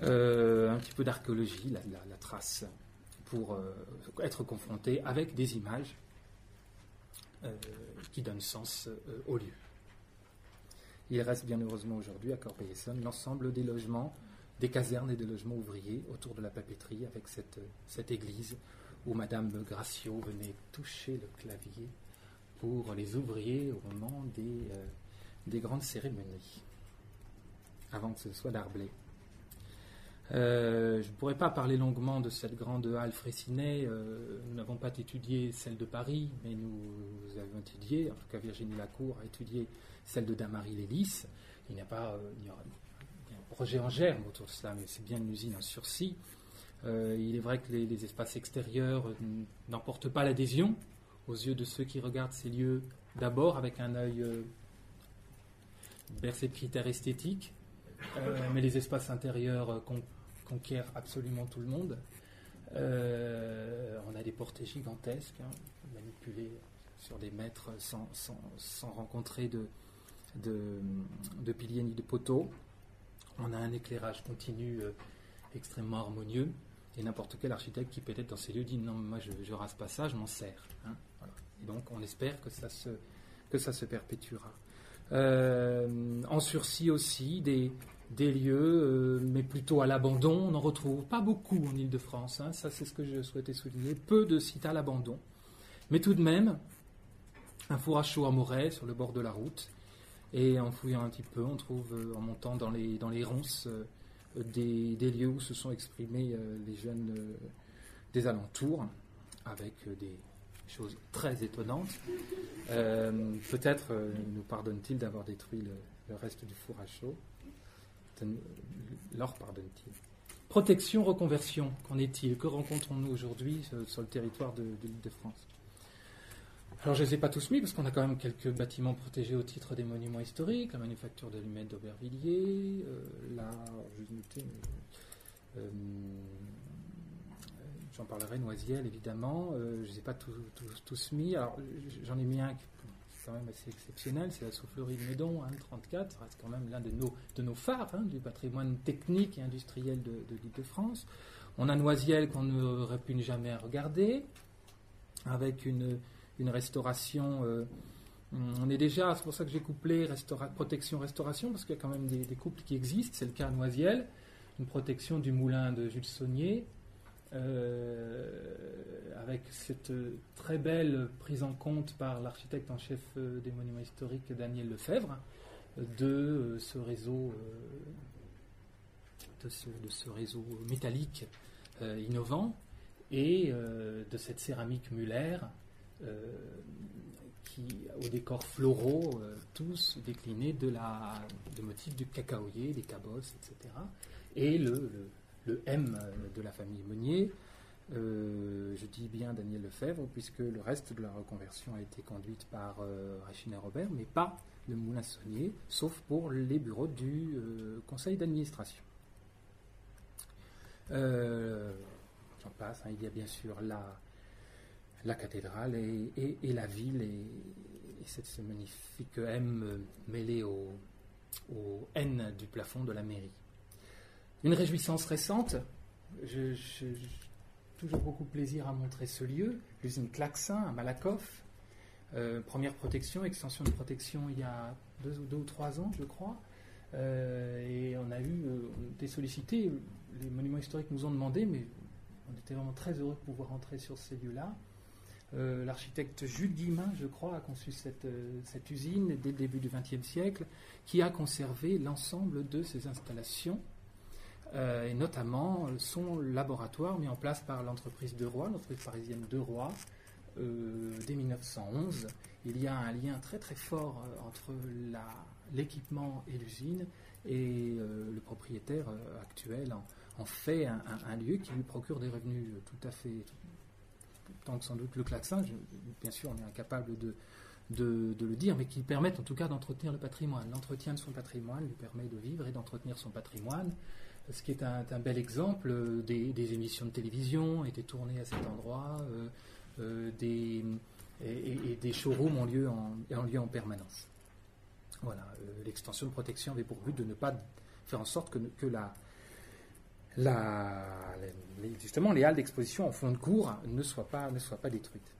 un petit peu d'archéologie, la, trace, pour être confronté avec des images qui donnent sens au lieu. Il reste bien heureusement aujourd'hui à Corbeil-Essonne l'ensemble des logements des casernes et des logements ouvriers autour de la papeterie avec cette, église où Madame Gracio venait toucher le clavier pour les ouvriers au moment des, euh, des grandes cérémonies, avant que ce soit d'Arblay. Euh, je ne pourrais pas parler longuement de cette grande halle Fraissinet. Euh, nous n'avons pas étudié celle de Paris, mais nous avons étudié, en tout cas Virginie Lacour a étudié celle de Damary Lélis. Il n'y a pas, il projet en germe autour de cela, mais c'est bien une usine en sursis. Euh, il est vrai que les, espaces extérieurs n'emportent pas l'adhésion aux yeux de ceux qui regardent ces lieux d'abord avec un œil euh, bercé de critères esthétiques, euh, mais les espaces intérieurs conquièrent absolument tout le monde. on a des portées gigantesques, hein, manipulées sur des mètres sans, rencontrer de, piliers ni de poteaux. On a un éclairage continu euh, extrêmement harmonieux. Et n'importe quel architecte qui peut être dans ces lieux dit non, moi je rase pas ça, je m'en sers. Hein, et donc on espère que ça se, que ça se perpétuera. Euh, en sursis aussi, des, des lieux, euh, mais plutôt à l'abandon. On n'en retrouve pas beaucoup en Ile-de-France. Hein, ça, c'est ce que je souhaitais souligner. Peu de sites à l'abandon. Mais tout de même, un four à chaud à Moret, sur le bord de la route, et en fouillant un petit peu, on trouve, euh, en montant dans les, dans les ronces, euh, des, lieux où se sont exprimés les jeunes des alentours, avec des choses très étonnantes. Peut-être nous pardonne-t-il d'avoir détruit le, reste du four à chaud. Leur pardonne-t-il. Protection, reconversion, qu'en est-il? Que rencontrons-nous aujourd'hui sur le territoire de l'île de France alors je ne les ai pas tous mis parce qu'on a quand même quelques bâtiments protégés au titre des monuments historiques, la manufacture d'allumettes d'Aubervilliers, euh, là, euh, j'en parlerai, Noisiel évidemment, euh, je ne les ai pas tous, mis, alors j'en ai mis un quand même assez exceptionnel, c'est la soufflerie de Médon, hein, 34, c'est quand même l'un de nos, de nos phares hein, du patrimoine technique et industriel de, l'île de France. On a Noisiel qu'on n'aurait pu jamais regarder, avec une une restauration. Euh, on est déjà, c'est pour ça que j'ai couplé protection-restauration, parce qu'il y a quand même des, couples qui existent. C'est le cas à Noisiel, une protection du moulin de Jules Saunier, avec cette très belle prise en compte par l'architecte en chef euh, des monuments historiques Daniel Lefebvre de ce réseau, de ce, réseau métallique innovant et de cette céramique Muller euh, qui, aux décors floraux, euh, tous déclinés de, la, de motifs du cacaoyer, des cabosses, etc. Et le, M de la famille Meunier, euh, je dis bien Daniel Lefebvre, puisque le reste de la reconversion a été conduite par euh, Rachina Robert, mais pas le Moulin Saunier, sauf pour les bureaux du conseil d'administration. J'en passe, hein. il y a bien sûr la, la cathédrale et, la ville et, cette, ce magnifique M mêlé au N du plafond de la mairie. Une réjouissance récente, j'ai toujours beaucoup plaisir à montrer ce lieu, l'usine Klaxin à Malakoff. Euh, première protection, extension de protection il y a deux, deux ou trois ans, je crois. Euh, et on a eu euh, des sollicités. Les monuments historiques nous ont demandé, mais on était vraiment très heureux de pouvoir entrer sur ces lieux-là. L'architecte Jules Guillemin, je crois, a conçu cette, cette usine dès le début du XXe siècle, qui a conservé l'ensemble de ces installations euh, et notamment euh, son laboratoire mis en place par l'entreprise de Roy, l'entreprise parisienne de Roy, euh, dès 1911. Il y a un lien très très fort entre l'équipement et l'usine, et le propriétaire actuel en, fait un, lieu qui lui procure des revenus tout à fait, tant que sans doute le klaxon, bien sûr on est incapable de, le dire, mais qui permettent en tout cas d'entretenir le patrimoine. L'entretien de son patrimoine lui permet de vivre et d'entretenir son patrimoine ce qui est un, bel exemple. Euh, des, émissions de télévision ont été tournées à cet endroit, euh, euh, des, et, des showrooms ont lieu en, lieu en permanence. Voilà, l'extension de protection avait pour but de ne pas faire en sorte que, que la, la, justement les halles d'exposition en fond de cours ne soient pas, ne soient pas détruites.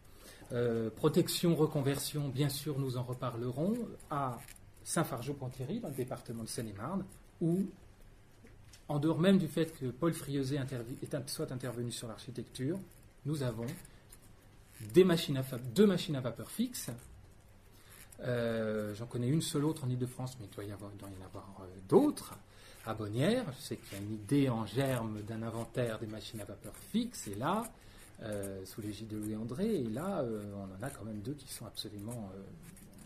protection, reconversion, bien sûr, nous en reparlerons à Saint-Fargeau-Ponthierry, dans le département de Seine-et-Marne, où en dehors même du fait que Paul Friozé soit intervenu sur l'architecture, nous avons deux machines à vapeur fixes. Euh, j'en connais une seule autre en Ile-de-France, mais il doit y, en avoir euh, d'autres. À Bonnières, je sais qu'il y a une idée en germe d'un inventaire des machines à vapeur fixes, et là, euh, sous l'égide de Louis André, et là, on en a quand même deux qui sont absolument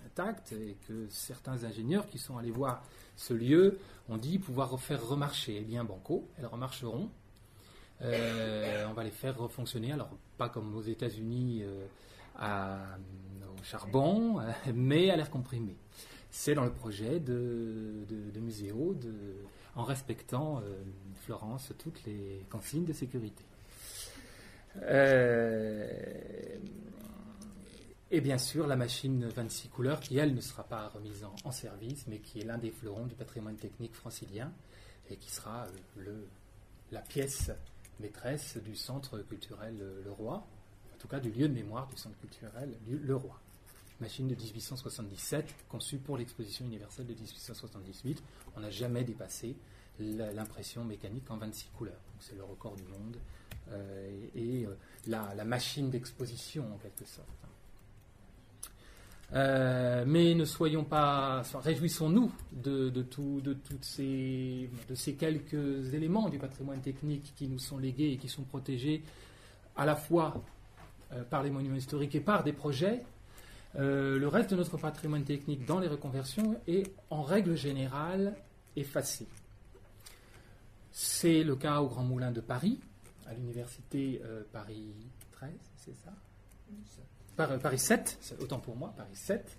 intactes, et que certains ingénieurs qui sont allés voir ce lieu, on dit pouvoir faire remarcher. Eh bien, banco, elles remarcheront. Euh, on va les faire refonctionner, alors pas comme aux États-Unis euh, au charbon, euh, mais à l'air comprimé. C'est dans le projet de, de, en respectant, Florence, toutes les consignes de sécurité. Et bien sûr, la machine 26 couleurs, qui elle ne sera pas remise en, service, mais qui est l'un des fleurons du patrimoine technique francilien, et qui sera euh, le, la pièce maîtresse du centre culturel euh, Le Roi, en tout cas du lieu de mémoire du centre culturel Le Roi. Machine de 1877, conçue pour l'exposition universelle de 1878. On n'a jamais dépassé l'impression mécanique en 26 couleurs. C'est le record du monde euh, et, la, la, machine d'exposition en quelque sorte. Euh, mais ne soyons pas, réjouissons-nous de, de, de, toutes ces, de ces quelques éléments du patrimoine technique qui nous sont légués et qui sont protégés à la fois euh, par les monuments historiques et par des projets. Euh, le reste de notre patrimoine technique dans les reconversions est en règle générale effacé. C'est le cas au Grand Moulin de Paris, à l'université Paris 13, c'est ça? Paris 7, autant pour moi, Paris 7.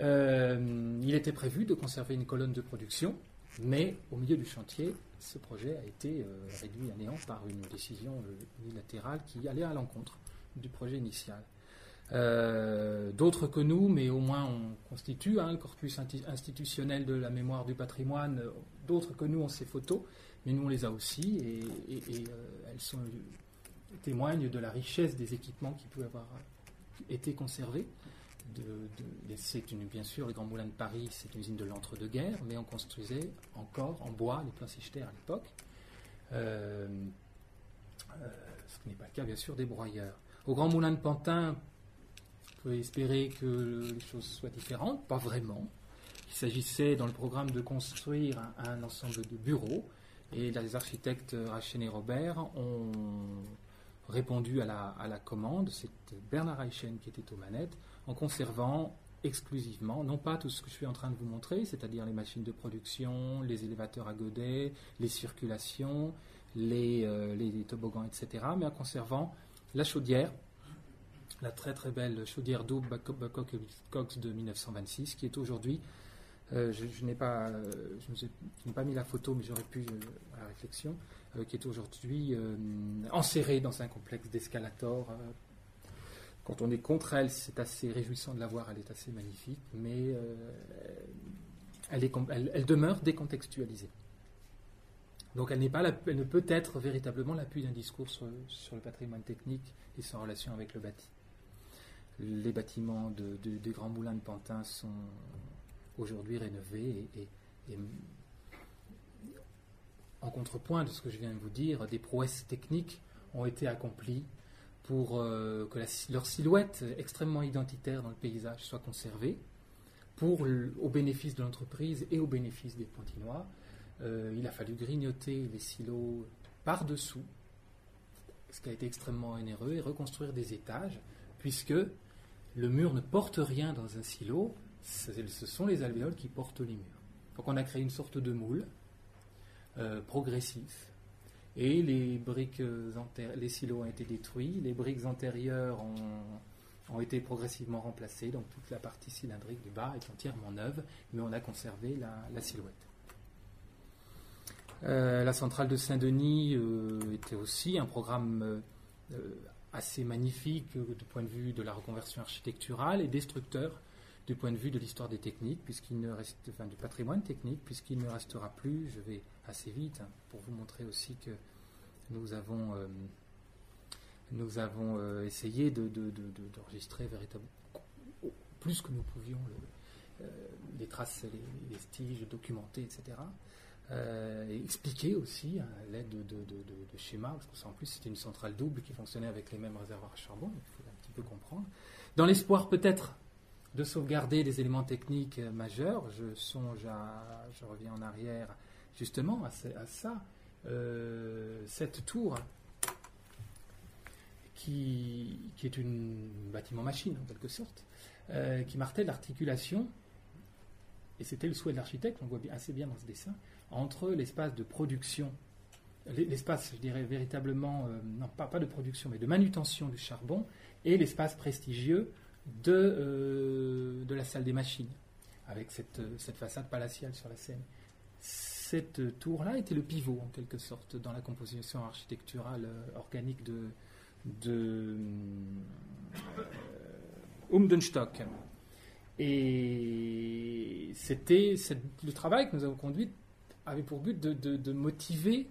Euh, il était prévu de conserver une colonne de production, mais au milieu du chantier, ce projet a été euh, réduit à néant par une décision euh, unilatérale qui allait à l'encontre du projet initial. D'autres que nous, mais au moins on constitue un hein, corpus institutionnel de la mémoire du patrimoine. D'autres que nous ont ces photos, mais nous on les a aussi et, elles sont, témoignent de la richesse des équipements qui pouvaient avoir été conservé. De, c'est une, bien sûr, le Grand Moulin de Paris, c'est une usine de l'entre-deux-guerres, mais on construisait encore en bois les plans à l'époque. Euh, euh, ce qui n'est pas le cas, bien sûr, des broyeurs. Au Grand Moulin de Pantin, on peut espérer que les choses soient différentes, pas vraiment. Il s'agissait dans le programme de construire un, ensemble de bureaux, et les architectes Rachel et Robert ont répondu à la, commande. C'était Bernard Reichen qui était aux manettes, en conservant exclusivement, non pas tout ce que je suis en train de vous montrer, c'est-à-dire les machines de production, les élévateurs à godets, les circulations, les, euh, toboggans, etc., mais en conservant la chaudière, la très très belle chaudière double Cox de 1926, qui est aujourd'hui, euh, je, n'ai pas, euh, je pas mis la photo, mais j'aurais pu à la réflexion, euh, qui est aujourd'hui euh, enserré dans un complexe d'escalator. Quand on est contre elle, c'est assez réjouissant de la voir, elle est assez magnifique, mais elle, demeure décontextualisée. Donc elle, pas elle ne peut être véritablement l'appui d'un discours sur, le patrimoine technique et son relation avec le bâti. Les bâtiments des grands moulins de Pantin sont aujourd'hui rénovés et, en contrepoint de ce que je viens de vous dire, des prouesses techniques ont été accomplies pour euh, que leur silhouette extrêmement identitaire dans le paysage soit conservée, pour, au bénéfice de l'entreprise et au bénéfice des Pointinois. Euh, il a fallu grignoter les silos par-dessous, ce qui a été extrêmement onéreux, et reconstruire des étages, puisque le mur ne porte rien dans un silo, ce sont les alvéoles qui portent les murs. Donc on a créé une sorte de moule euh, progressif, et les briques les silos ont été détruits, les briques antérieures ont, été progressivement remplacées, donc toute la partie cylindrique du bas est entièrement neuve, mais on a conservé la silhouette. Euh, la centrale de Saint-Denis euh, était aussi un programme euh, assez magnifique du point de vue de la reconversion architecturale et destructeur du point de vue de l'histoire des techniques, puisqu'il ne reste, enfin, du patrimoine technique, puisqu'il ne restera plus, je vais assez vite, hein, pour vous montrer aussi que nous avons, nous avons essayé d'enregistrer de, véritablement plus que nous pouvions les traces, les, vestiges documentés, etc. Euh, expliquer aussi à l'aide de, schémas, parce que en plus c'était une centrale double qui fonctionnait avec les mêmes réservoirs à charbon, il faut un petit peu comprendre. Dans l'espoir peut-être de sauvegarder des éléments techniques majeurs, je songe à, je reviens en arrière justement à, ça, euh, cette tour qui, est un bâtiment machine en quelque sorte, euh, qui martelait l'articulation, et c'était le souhait de l'architecte, on voit assez bien dans ce dessin, entre l'espace de production, l'espace, je dirais véritablement, euh, non pas de production, mais de manutention du charbon, et l'espace prestigieux de, euh, de la salle des machines, avec cette, cette façade palatiale sur la scène. Cette tour-là était le pivot, en quelque sorte, dans la composition architecturale euh, organique de, de Umdenstock. Et c'était le travail que nous avons conduit avait pour but de, motiver,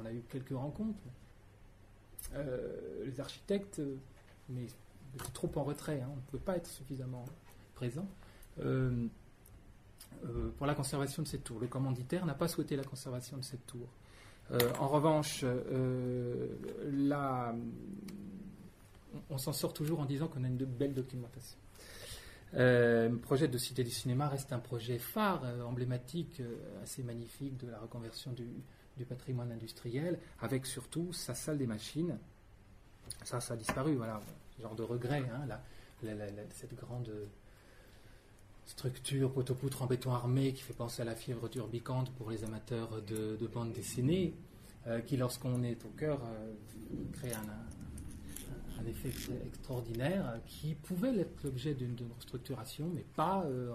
on a eu quelques rencontres, euh, les architectes, mais trop en retrait, hein, on ne pouvait pas être suffisamment présent, euh, euh, pour la conservation de cette tour. Le commanditaire n'a pas souhaité la conservation de cette tour. en revanche, on, s'en sort toujours en disant qu'on a une belle documentation. Euh, le projet de Cité du cinéma reste un projet phare, euh, emblématique, euh, assez magnifique de la reconversion du, patrimoine industriel, avec surtout sa salle des machines. Ça, ça a disparu, voilà, genre de regret, hein, cette grande structure poteau-poutre en béton armé qui fait penser à la fièvre turbicante pour les amateurs de, de bande dessinée, qui, lorsqu'on est au cœur, crée un, effet extraordinaire qui pouvait être l'objet d'une restructuration, mais euh,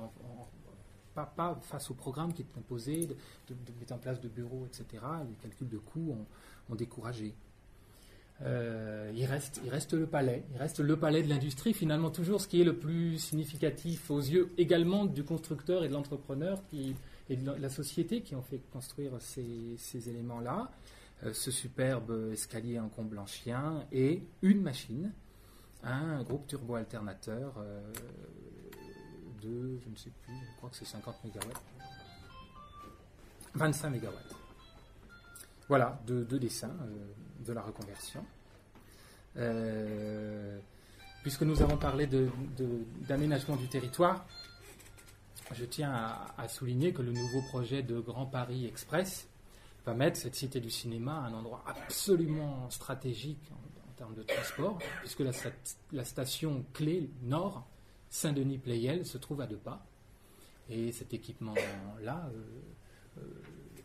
pas, face au programme qui est imposé, de, mettre en place de bureaux, etc. Les calculs de coûts ont, découragé. Euh, il, reste, il reste le palais, il reste le palais de l'industrie, finalement toujours ce qui est le plus significatif aux yeux également du constructeur et de l'entrepreneur et de la société qui ont fait construire ces, éléments-là. Euh, ce superbe escalier en blanchien et une machine, un groupe turbo-alternateur euh, de, je ne sais plus, je crois que c'est 50 MW. 25 MW. Voilà, deux, dessins euh, de la reconversion. puisque nous avons parlé d'aménagement du territoire, je tiens à, souligner que le nouveau projet de Grand Paris Express va mettre cette cité du cinéma à un endroit absolument stratégique en, termes de transport, puisque la, station clé nord, Saint-Denis Playel, se trouve à deux pas. Et cet équipement-là euh, euh,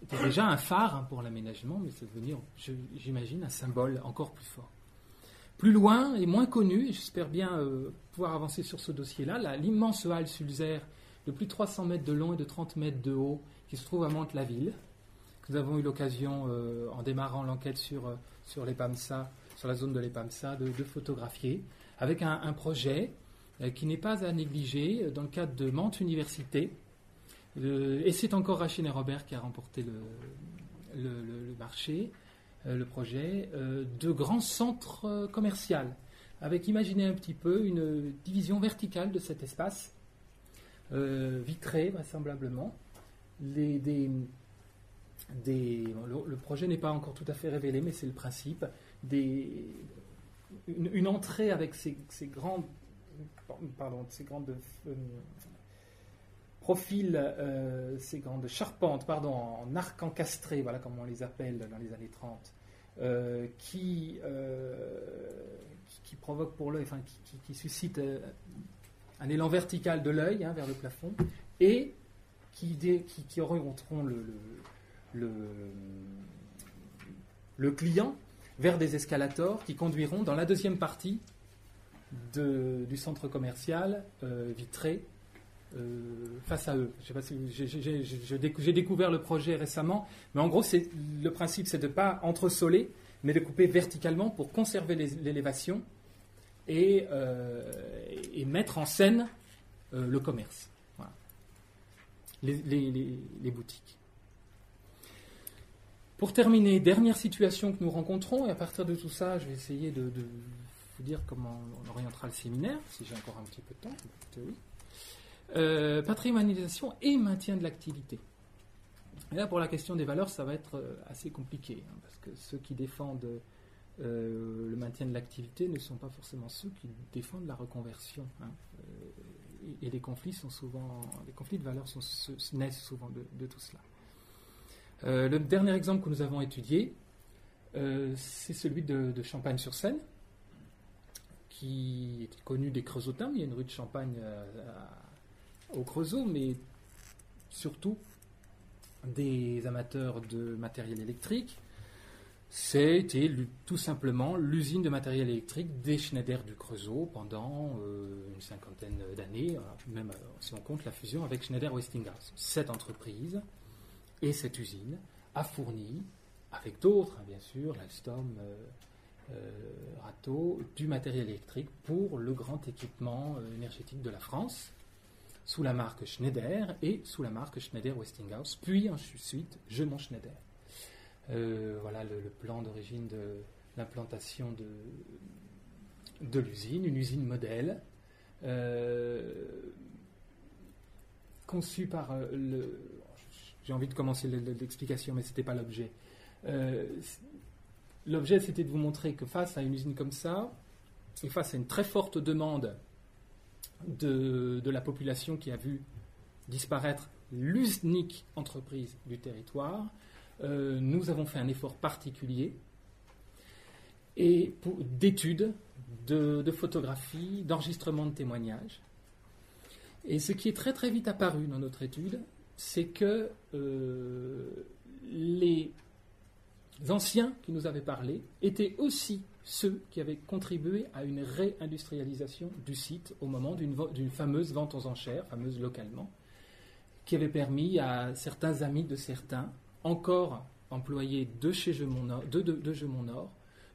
était déjà un phare hein, pour l'aménagement, mais c'est devenir, j'imagine, un symbole encore plus fort. Plus loin et moins connu, et j'espère bien euh, pouvoir avancer sur ce dossier-là, l'immense halle Sulzer de plus de 300 mètres de long et de 30 mètres de haut qui se trouve à Mantes-la-Ville, nous avons eu l'occasion, euh, en démarrant l'enquête sur, euh, sur les PAMSA, sur la zone de l'EPAMSA, de, de photographier, avec un, projet qui n'est pas à négliger dans le cadre de Mantes Université. Et c'est encore Rachel et Robert qui a remporté le, marché, le projet, de grands centres commerciaux avec, imaginez un petit peu, une division verticale de cet espace, euh, vitré vraisemblablement. Le, projet n'est pas encore tout à fait révélé, mais c'est le principe. Une, entrée avec ces, ces grandes, pardon, ces grandes euh, profils, euh, ces grandes charpentes, pardon, en arc encastré, voilà comme on les appelle dans les années 30, qui qui provoque pour l'œil, enfin, qui, suscite euh, un élan vertical de l'œil hein, vers le plafond, et qui, qui, orienteront le, le, client vers des escalators qui conduiront dans la deuxième partie du centre commercial euh, vitré euh, face à eux. J'ai découvert le projet récemment, mais en gros, le principe, c'est de ne pas entresoler, mais de couper verticalement pour conserver l'élévation euh, et, mettre en scène euh, le commerce, les, boutiques. Pour terminer, dernière situation que nous rencontrons, et à partir de tout ça, je vais essayer de, vous dire comment on orientera le séminaire, si j'ai encore un petit peu de temps. Euh, patrimonialisation et maintien de l'activité. Là, pour la question des valeurs, ça va être assez compliqué, hein, parce que ceux qui défendent euh, le maintien de l'activité ne sont pas forcément ceux qui défendent la reconversion. Hein. Euh, et, les conflits sont souvent, les conflits de valeurs naissent souvent de, tout cela. Euh, le dernier exemple que nous avons étudié, c'est celui de, Champagne-sur-Seine, qui est connu des Creusotins. Il y a une rue de Champagne au Creusot, mais surtout des amateurs de matériel électrique, c'était tout simplement l'usine de matériel électrique des Schneider du Creusot pendant euh, une cinquantaine d'années, même euh, si on compte la fusion avec Schneider Westinghouse. Cette entreprise et cette usine a fourni, avec d'autres hein, bien sûr, l'Alstom, euh, du matériel électrique pour le grand équipement énergétique de la France, sous la marque Schneider et sous la marque Schneider Westinghouse, puis ensuite Gemont Schneider. Euh, voilà le, plan d'origine de l'implantation de, l'usine, une usine modèle, euh, conçue par euh, le. J'ai envie de commencer l'explication, mais ce n'était pas l'objet. l'objet, c'était de vous montrer que face à une usine comme ça, et face à une très forte demande de, la population qui a vu disparaître l'unique entreprise du territoire, euh, nous avons fait un effort particulier et d'études, de, photographie, d'enregistrement de témoignages. Et ce qui est très très vite apparu dans notre étude, c'est que euh, les anciens qui nous avaient parlé étaient aussi ceux qui avaient contribué à une réindustrialisation du site au moment d'une fameuse vente aux enchères, fameuse localement, qui avait permis à certains amis de certains encore employés de chez Gemont Nord, de, de,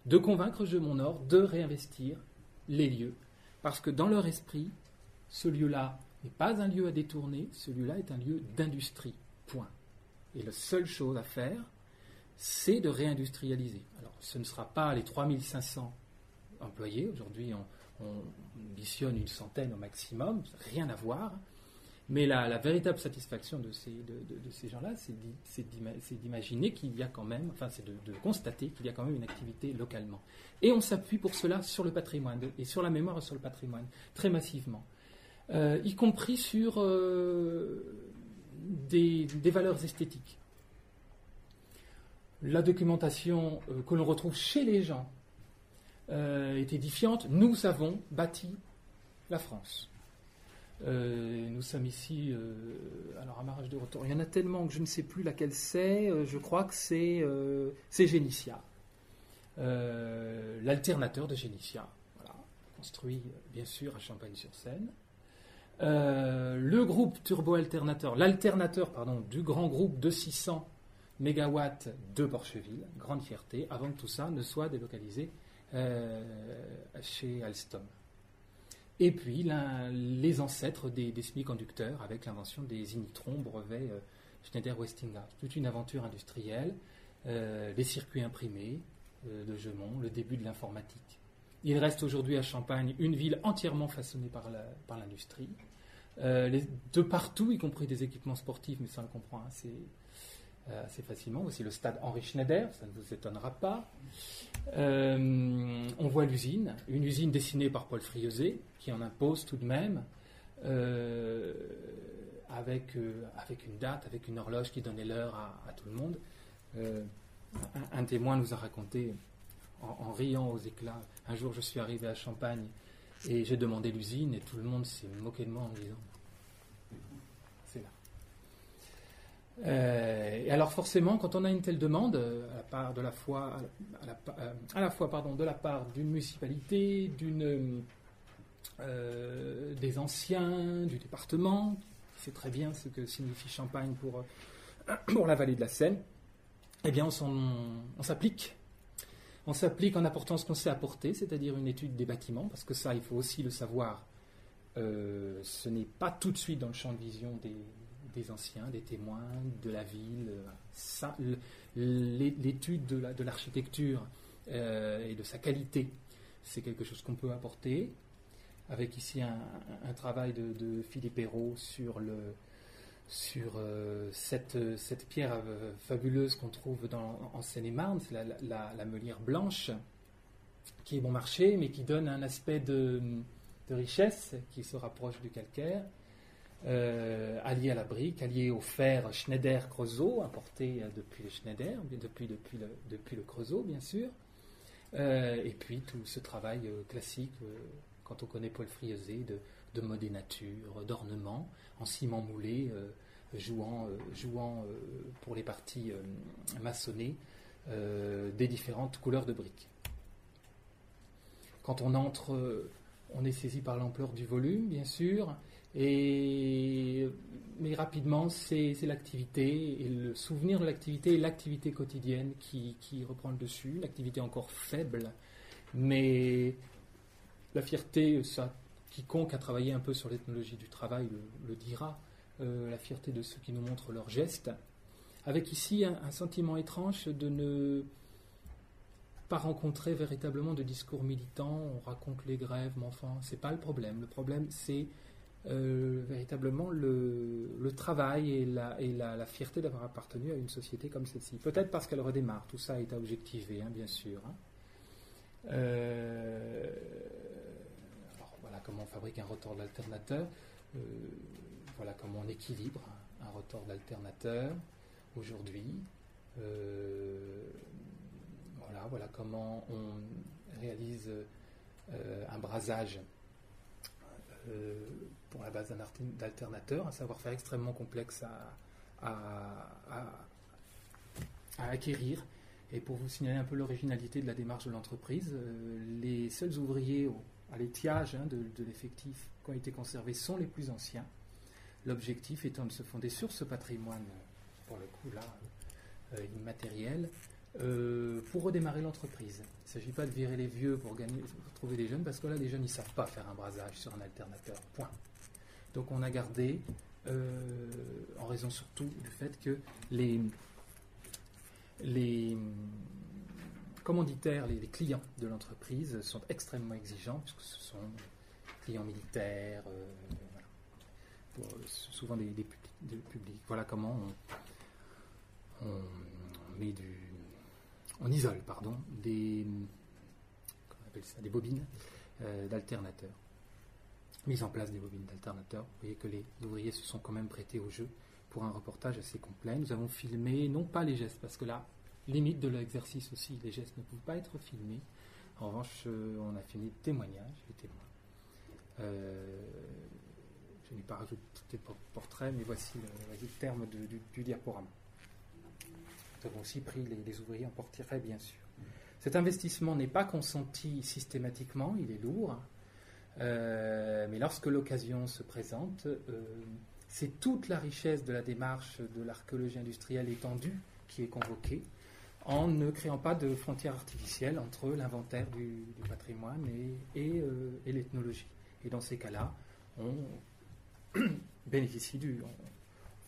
de convaincre Gemont Nord de réinvestir les lieux. Parce que dans leur esprit, ce lieu-là n'est pas un lieu à détourner, ce lieu-là est un lieu d'industrie. Point. Et la seule chose à faire, c'est de réindustrialiser. Alors, ce ne sera pas les 3500 employés. Aujourd'hui, on, on ambitionne une centaine au maximum, rien à voir. Mais la, véritable satisfaction de ces, de, ces gens-là, c'est d'imaginer qu'il y a quand même, enfin, c'est de, constater qu'il y a quand même une activité localement. Et on s'appuie pour cela sur le patrimoine, et sur la mémoire et sur le patrimoine, très massivement. Euh, y compris sur euh, des, valeurs esthétiques. La documentation euh, que l'on retrouve chez les gens est édifiante. Nous avons bâti la France. Euh, nous sommes ici, euh, alors à Marage de retour. Il y en a tellement que je ne sais plus laquelle c'est. Euh, je crois que c'est Génitia, l'alternateur de Génitia, construit bien sûr à Champagne-sur-Seine. le groupe turbo-alternateur, l'alternateur pardon du grand groupe de 600 mégawatts de Porcheville, grande fierté, avant que tout ça ne soit délocalisé chez Alstom. Et puis les ancêtres des, semi-conducteurs avec l'invention des initrons, brevets Schneider-Westinghouse. Toute une aventure industrielle, les circuits imprimés de Gemont, le début de l'informatique. Il reste aujourd'hui à Champagne une ville entièrement façonnée par l'industrie. Euh, de partout, y compris des équipements sportifs, mais ça on comprend assez, euh, assez facilement. Aussi le stade Henri Schneider, ça ne vous étonnera pas. Euh, on voit l'usine, une usine dessinée par Paul Friozet, qui en impose tout de même, avec, avec une date, avec une horloge qui donnait l'heure à, tout le monde. Un, témoin nous a raconté, en, riant aux éclats, un jour je suis arrivé à Champagne et j'ai demandé l'usine et tout le monde s'est moqué de moi en disant C'est là. Euh, et alors forcément, quand on a une telle demande, euh, à la part de la fois, à la, euh, fois pardon, de la part d'une municipalité, des anciens, du département, qui sait très bien ce que signifie Champagne pour, <clears throat> pour la vallée de la Seine, eh bien on s'applique on s'applique en apportant ce qu'on sait apporter, c'est-à-dire une étude des bâtiments, parce que ça, il faut aussi le savoir. Ce n'est pas tout de suite dans le champ de vision des, anciens, des témoins, de la ville. l'étude de l'architecture euh, et de sa qualité, c'est quelque chose qu'on peut apporter. Avec ici un, travail de, Philippe Hérault sur le, sur euh, cette, pierre euh, fabuleuse qu'on trouve dans, en Seine-et-Marne, c'est la, meulière blanche, qui est bon marché, mais qui donne un aspect de richesse qui se rapproche du calcaire, euh, allié à la brique, allié au fer Schneider-Creusot, importé depuis le Schneider, depuis, depuis, le, depuis le bien sûr. et puis tout ce travail classique, quand on connaît Paul Friozet, de, de mode nature, d'ornement, en ciment moulé, euh, jouant, euh, jouant euh, pour les parties maçonnées des différentes couleurs de briques. Quand on entre, on est saisi par l'ampleur du volume, bien sûr, mais rapidement, c'est l'activité et le souvenir de l'activité et l'activité quotidienne qui, reprend le dessus, l'activité encore faible, mais la fierté, quiconque a travaillé un peu sur l'ethnologie du travail le, dira, euh, la fierté de ceux qui nous montrent leurs gestes, avec ici un, sentiment étrange de ne pas rencontrer véritablement de discours militants, on raconte les grèves, mais enfin, c'est pas le problème. Le problème, c'est euh, véritablement le, travail et, la, fierté d'avoir appartenu à une société comme celle-ci. Peut-être parce qu'elle redémarre, tout ça est à objectiver, hein, bien sûr. Hein. Euh, comment on fabrique un rotor d'alternateur, euh, voilà comment on équilibre un rotor d'alternateur aujourd'hui. Voilà, voilà comment on réalise un brasage pour la base d'un d'alternateur, un savoir-faire extrêmement complexe à, acquérir. Et pour vous signaler un peu l'originalité de la démarche de l'entreprise, les seuls ouvriers à l'étiage hein, de, l'effectif qui ont été conservés sont les plus anciens. L'objectif étant de se fonder sur ce patrimoine, pour le coup là, euh, immatériel, euh, pour redémarrer l'entreprise. Il ne s'agit pas de virer les vieux pour, gagner, trouver des jeunes, parce que là, les jeunes, ils ne savent pas faire un brasage sur un alternateur. Point. Donc on a gardé, euh, en raison surtout du fait que les, commanditaires, les, clients de l'entreprise sont extrêmement exigeants, puisque ce sont clients militaires, euh, souvent des, publics. Voilà comment on. On isole, des. Des bobines euh, d'alternateurs. Mise en place des bobines d'alternateurs. Vous voyez que les ouvriers se sont quand même prêtés au jeu pour un reportage assez complet. Nous avons filmé, non pas les gestes, parce que là, limite de l'exercice aussi, les gestes ne peuvent pas être filmés. En revanche, euh, on a filmé des témoignages, les témoins. Euh, je n'ai pas rajouté les portraits, mais voici le, terme du, diaporama. Nous avons aussi pris les, ouvriers en portrait, bien sûr. Cet investissement n'est pas consenti systématiquement, il est lourd, mais lorsque l'occasion se présente, c'est toute la richesse de la démarche de l'archéologie industrielle étendue qui est convoquée en ne créant pas de frontières artificielles entre l'inventaire du, patrimoine et, euh, et, l'ethnologie. Et dans ces cas-là, on <coughs> bénéficie du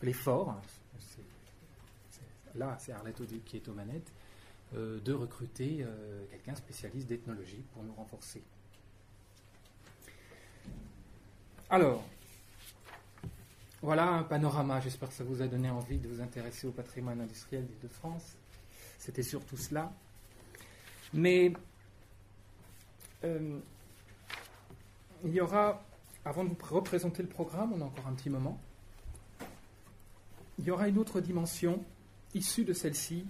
l'effort, hein, là c'est Arlette Audu qui est aux manettes, euh, de recruter euh, quelqu'un spécialiste d'ethnologie pour nous renforcer. Alors, voilà un panorama. J'espère que ça vous a donné envie de vous intéresser au patrimoine industriel d'Île-de-France. C'était surtout cela. Mais euh, il y aura, avant de vous représenter le programme, on a encore un petit moment, il y aura une autre dimension issue de celle-ci,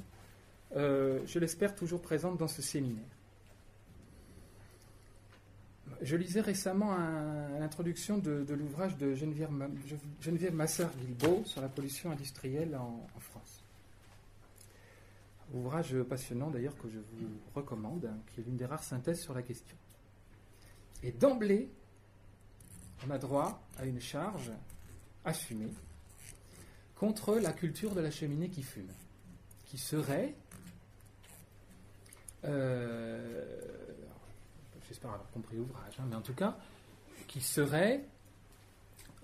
euh, je l'espère toujours présente dans ce séminaire. Je lisais récemment l'introduction de, l'ouvrage de Geneviève, Geneviève Massard-Guilbault sur la pollution industrielle en, France. Ouvrage passionnant d'ailleurs que je vous recommande, hein, qui est l'une des rares synthèses sur la question. Et d'emblée, on a droit à une charge assumée contre la culture de la cheminée qui fume, qui serait euh, j'espère avoir compris l'ouvrage, hein, mais en tout cas, qui serait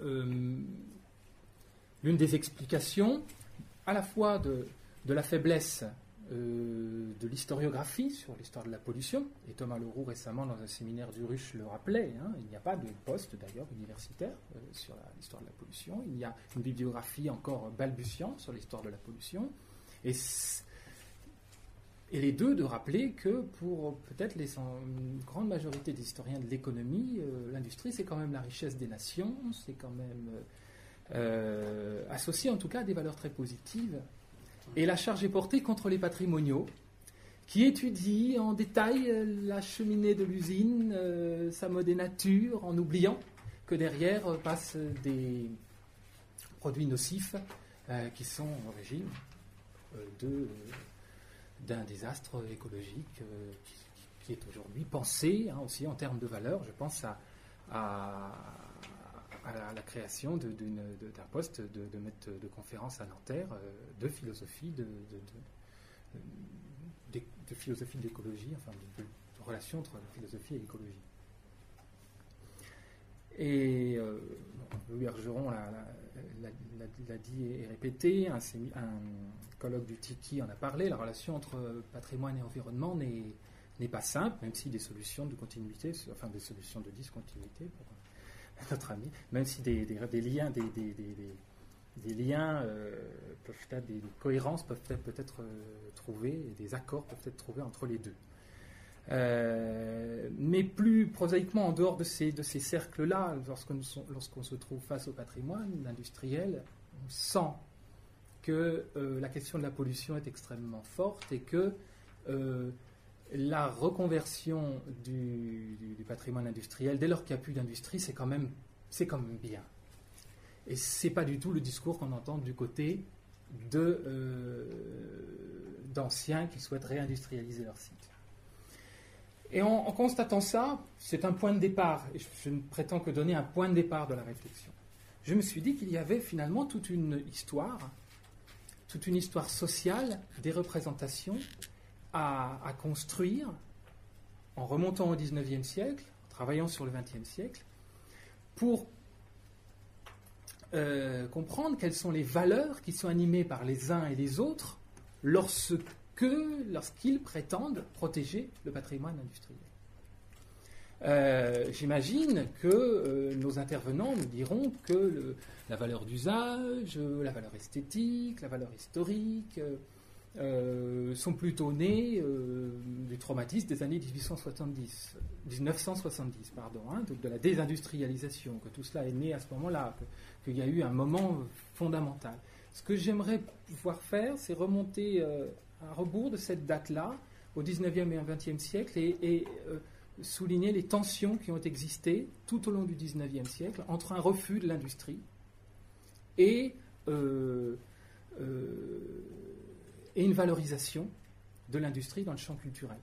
euh, l'une des explications à la fois de, la faiblesse euh, de l'historiographie sur l'histoire de la pollution, et Thomas Leroux récemment dans un séminaire du Ruche le rappelait, hein, il n'y a pas de poste d'ailleurs universitaire euh, sur l'histoire de la pollution, il y a une bibliographie encore balbutiante sur l'histoire de la pollution, et et les deux de rappeler que pour peut-être une grande majorité des historiens de l'économie, euh, l'industrie c'est quand même la richesse des nations, c'est quand même euh, associé en tout cas à des valeurs très positives. Et la charge est portée contre les patrimoniaux qui étudient en détail euh, la cheminée de l'usine, sa mode et nature, en oubliant que derrière passent des produits nocifs qui sont en régime de d'un désastre écologique euh, qui, est aujourd'hui pensé hein, aussi en termes de valeur. Je pense à, la, création d'un poste de, maître de conférence à Nanterre euh, de philosophie de, de philosophie d'écologie, enfin de, relation entre la philosophie et l'écologie. Et euh, Louis Argeron l'a dit et répété, un, colloque du Tiki en a parlé, la relation entre patrimoine et environnement n'est pas simple, même si des solutions de continuité, enfin des solutions de discontinuité pour notre ami, même si des, liens, des, liens euh, être, des, cohérences peuvent peut-être euh, trouver, des accords peuvent être trouvés entre les deux. Euh, mais plus prosaïquement, en dehors de ces, cercles-là, lorsqu'on se trouve face au patrimoine industriel, on sent que euh, la question de la pollution est extrêmement forte et que euh, la reconversion du, patrimoine industriel, dès lors qu'il n'y a plus d'industrie, c'est quand, même, quand même bien. Et ce n'est pas du tout le discours qu'on entend du côté d'anciens qui souhaitent réindustrialiser leur site. Et en, constatant ça, c'est un point de départ, et je, ne prétends que donner un point de départ de la réflexion. Je me suis dit qu'il y avait finalement toute une histoire, toute une histoire sociale, des représentations à, construire en remontant au XIXe siècle, en travaillant sur le XXe siècle, pour euh, comprendre quelles sont les valeurs qui sont animées par les uns et les autres lorsque que lorsqu'ils prétendent protéger le patrimoine industriel. Euh, j'imagine que euh, nos intervenants nous diront que la valeur d'usage, la valeur esthétique, la valeur historique euh, sont plutôt nées du traumatisme des années 1870, 1970, pardon, hein, de la désindustrialisation, que tout cela est né à ce moment-là, qu'il y a eu un moment fondamental. Ce que j'aimerais pouvoir faire, c'est remonter à rebours de cette date-là, au 19e et 20e siècle, et, euh, souligner les tensions qui ont existé tout au long du 19e siècle entre un refus de l'industrie et, euh, euh, et une valorisation de l'industrie dans le champ culturel.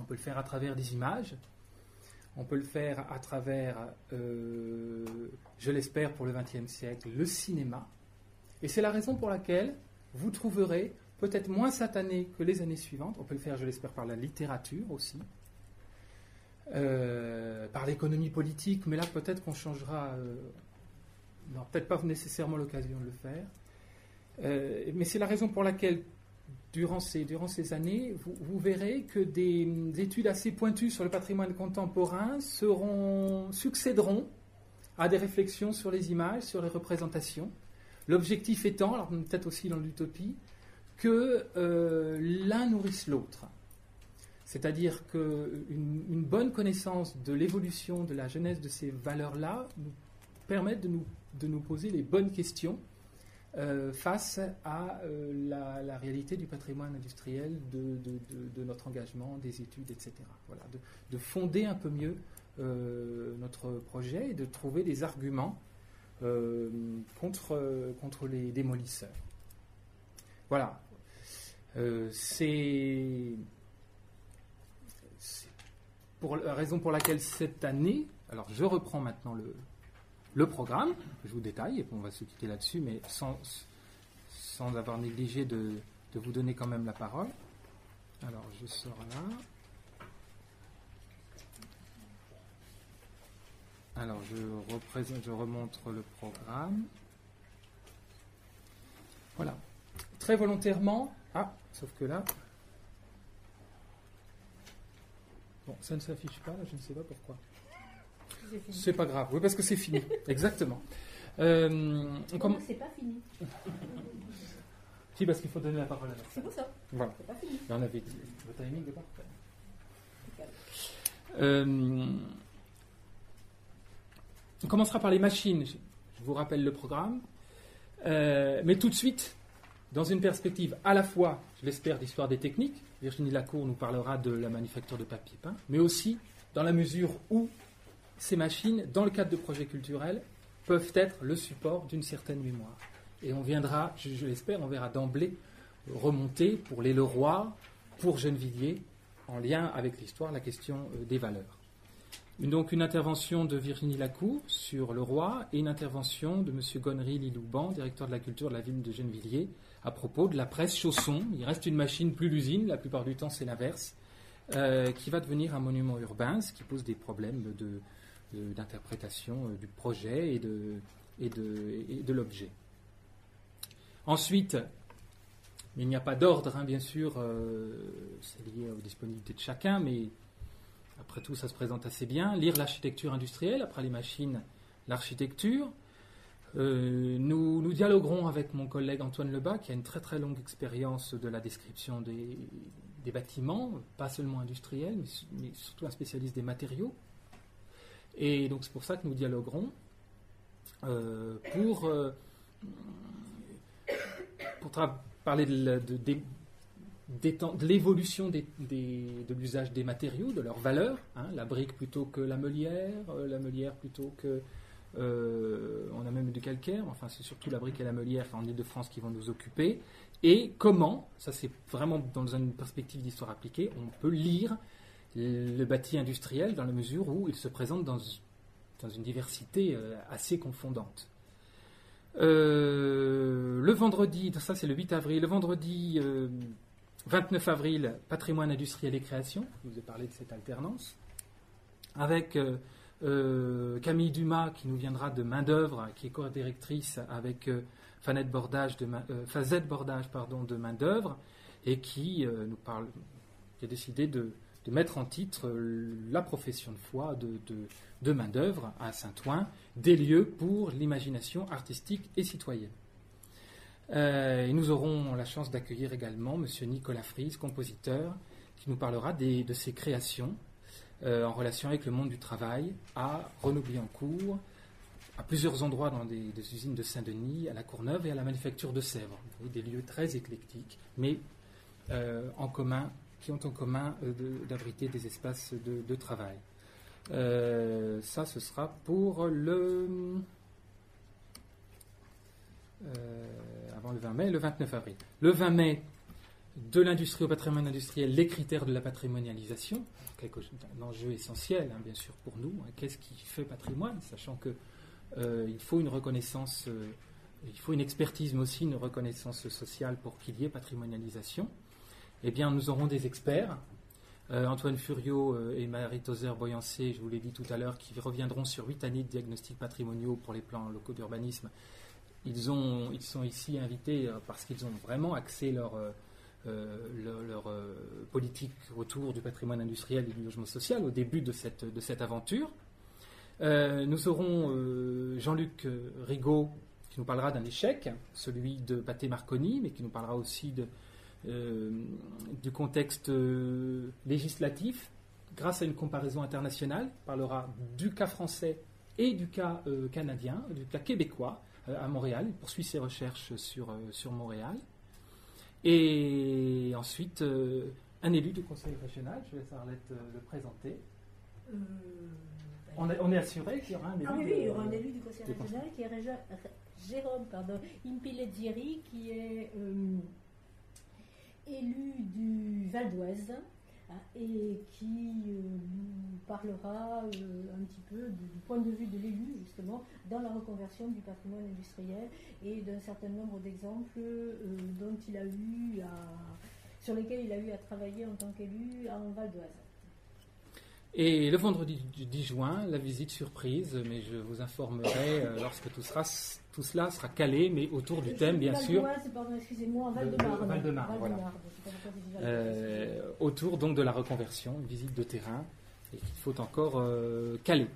On peut le faire à travers des images, on peut le faire à travers, je l'espère pour le XXe siècle, le cinéma. Et c'est la raison pour laquelle vous trouverez peut-être moins satané que les années suivantes. On peut le faire, je l'espère, par la littérature aussi. euh, par l'économie politique, mais là peut-être qu'on changera, euh, peut-être pas nécessairement l'occasion de le faire. Euh, mais c'est la raison pour laquelle, durant ces, durant ces années, vous, verrez que des, des études assez pointues sur le patrimoine contemporain succéderont à des réflexions sur les images, sur les représentations. L'objectif étant, alors peut-être aussi dans l'utopie, que euh, l'un nourrisse l'autre. C'est-à-dire qu'une une bonne connaissance de l'évolution, de la jeunesse de ces valeurs-là nous permettent de nous, de nous poser les bonnes questions euh, face à euh, la, réalité du patrimoine industriel, de, de- notre engagement, des études, etc. Voilà, de, de fonder un peu mieux notre projet et de trouver des arguments contre, contre les démolisseurs. Voilà. Euh, c'est pour la raison pour laquelle cette année, alors je reprends maintenant le, programme, je vous détaille, et on va se quitter là-dessus, mais sans, sans avoir négligé de, de vous donner quand même la parole. Alors je sors là. Alors je, représente, je remontre le programme. Voilà. Très volontairement. Ah, sauf que là. Bon, ça ne s'affiche pas, là, je ne sais pas pourquoi. C'est pas grave, oui, parce que c'est fini. <laughs> Exactement. Euh, c'est pas fini Si, parce qu'il faut donner la parole à la C'est pour ça, Voilà. c'est pas fini. On avait dit. Le timing est parfait. Euh, on commencera par les machines. Je je vous rappelle le programme. Euh, mais tout de suite, dans une perspective à la fois, je l'espère, d'histoire des techniques. Virginie Lacour nous parlera de la manufacture de papier peint, mais aussi dans la mesure où ces machines, dans le cadre de projets culturels, peuvent être le support d'une certaine mémoire. Et on viendra, je, l'espère, on verra d'emblée remonter pour les Leroy, pour Gennevilliers, en lien avec l'histoire, la question euh, des valeurs. Donc une intervention de Virginie Lacour sur le roi et une intervention de M. Gonnery Lilouban, directeur de la culture de la ville de Gennevilliers, à propos de la presse chausson. Il reste une machine plus l'usine, la plupart du temps c'est l'inverse, euh, qui va devenir un monument urbain, ce qui pose des problèmes de- de- d'interprétation euh, du projet et de, et de, et de l'objet. Ensuite, il n'y a pas d'ordre, hein, bien sûr, euh, c'est lié aux disponibilités de chacun, mais après tout, ça se présente assez bien. Lire l'architecture industrielle, après les machines, l'architecture. Euh, nous, dialoguerons avec mon collègue Antoine Lebas, qui a une très très longue expérience de la description des, bâtiments, pas seulement industriels, mais, su- mais surtout un spécialiste des matériaux. Et donc c'est pour ça que nous dialoguerons euh, pour, euh, parler de, l'évolution de l'usage des matériaux, de leur valeur. hein, la brique plutôt que la meulière, la meulière plutôt que. Euh, on a même du calcaire, enfin c'est surtout la brique et la meulière en Ile-de-France qui vont nous occuper. Et comment, ça c'est vraiment dans une perspective d'histoire appliquée, on peut lire le bâti industriel dans la mesure où il se présente dans, une diversité euh, assez confondante. Euh, le vendredi, ça c'est le 8 avril, le vendredi euh, 29 avril, patrimoine industriel et création, je vous ai parlé de cette alternance, avec euh, Camille Dumas qui nous viendra de main d'œuvre, qui est co-directrice avec euh, Bordage de main, euh, Fazette Bordage pardon, de main d'œuvre, et qui euh, nous parle, a décidé de, mettre en titre euh, la profession de foi de, de, main d'œuvre à Saint-Ouen, des lieux pour l'imagination artistique et citoyenne. Et nous aurons la chance d'accueillir également M. Nicolas Fries, compositeur, qui nous parlera des- de ses créations en relation avec le monde du travail à Renouvier-en-Cour, à plusieurs endroits dans des, usines de Saint-Denis, à la Courneuve et à la manufacture de Sèvres. Des lieux très éclectiques, mais euh, en commun, qui ont en commun euh, d'abriter des espaces de, travail. Euh, ça, ce sera pour le. euh, avant le 20 mai, le 29 avril. Le 20 mai, de l'industrie au patrimoine industriel, les critères de la patrimonialisation, quelque un enjeu essentiel, hein, bien sûr, pour nous. hein. Qu'est-ce qui fait patrimoine, sachant que euh, il faut une reconnaissance, euh, il faut une expertise, mais aussi une reconnaissance sociale pour qu'il y ait patrimonialisation. Eh bien, nous aurons des experts Euh, Antoine Furio euh, et Marie Tozer Boyancé, je vous l'ai dit tout à l'heure, qui reviendront sur huit années de diagnostics patrimoniaux pour les plans locaux d'urbanisme. Ils, ont, ils sont ici invités parce qu'ils ont vraiment axé leur, leur, leur politique autour du patrimoine industriel et du logement social au début de cette, de cette aventure. nous aurons Jean-Luc Rigaud qui nous parlera d'un échec, celui de Pathé Marconi, mais qui nous parlera aussi de, euh, du contexte euh, législatif grâce à une comparaison internationale. Il parlera du cas français et du cas euh, canadien, du cas québécois à Montréal. Il poursuit ses recherches sur, sur Montréal. Et ensuite, un élu du conseil régional, je laisse Arlette le présenter. On est, on est, assuré qu'il y aura un élu. Ah oui, oui, il y aura un élu du conseil régional qui est Jérôme pardon, qui est élu du Val d'Oise et qui euh, nous parlera euh, un petit peu du, point de vue de l'élu, justement, dans la reconversion du patrimoine industriel et d'un certain nombre d'exemples euh, dont il a eu sur lesquels il a eu à travailler en tant qu'élu en Val d'Oise. Et le vendredi du 10 juin, la visite surprise, mais je vous informerai euh, lorsque tout, sera, tout cela sera calé, mais autour du thème, bien sûr. excusez-moi, Val-de-Marne. Val-de-Marne, voilà. Euh, autour donc de la reconversion, une visite de terrain, et qu'il faut encore euh, caler.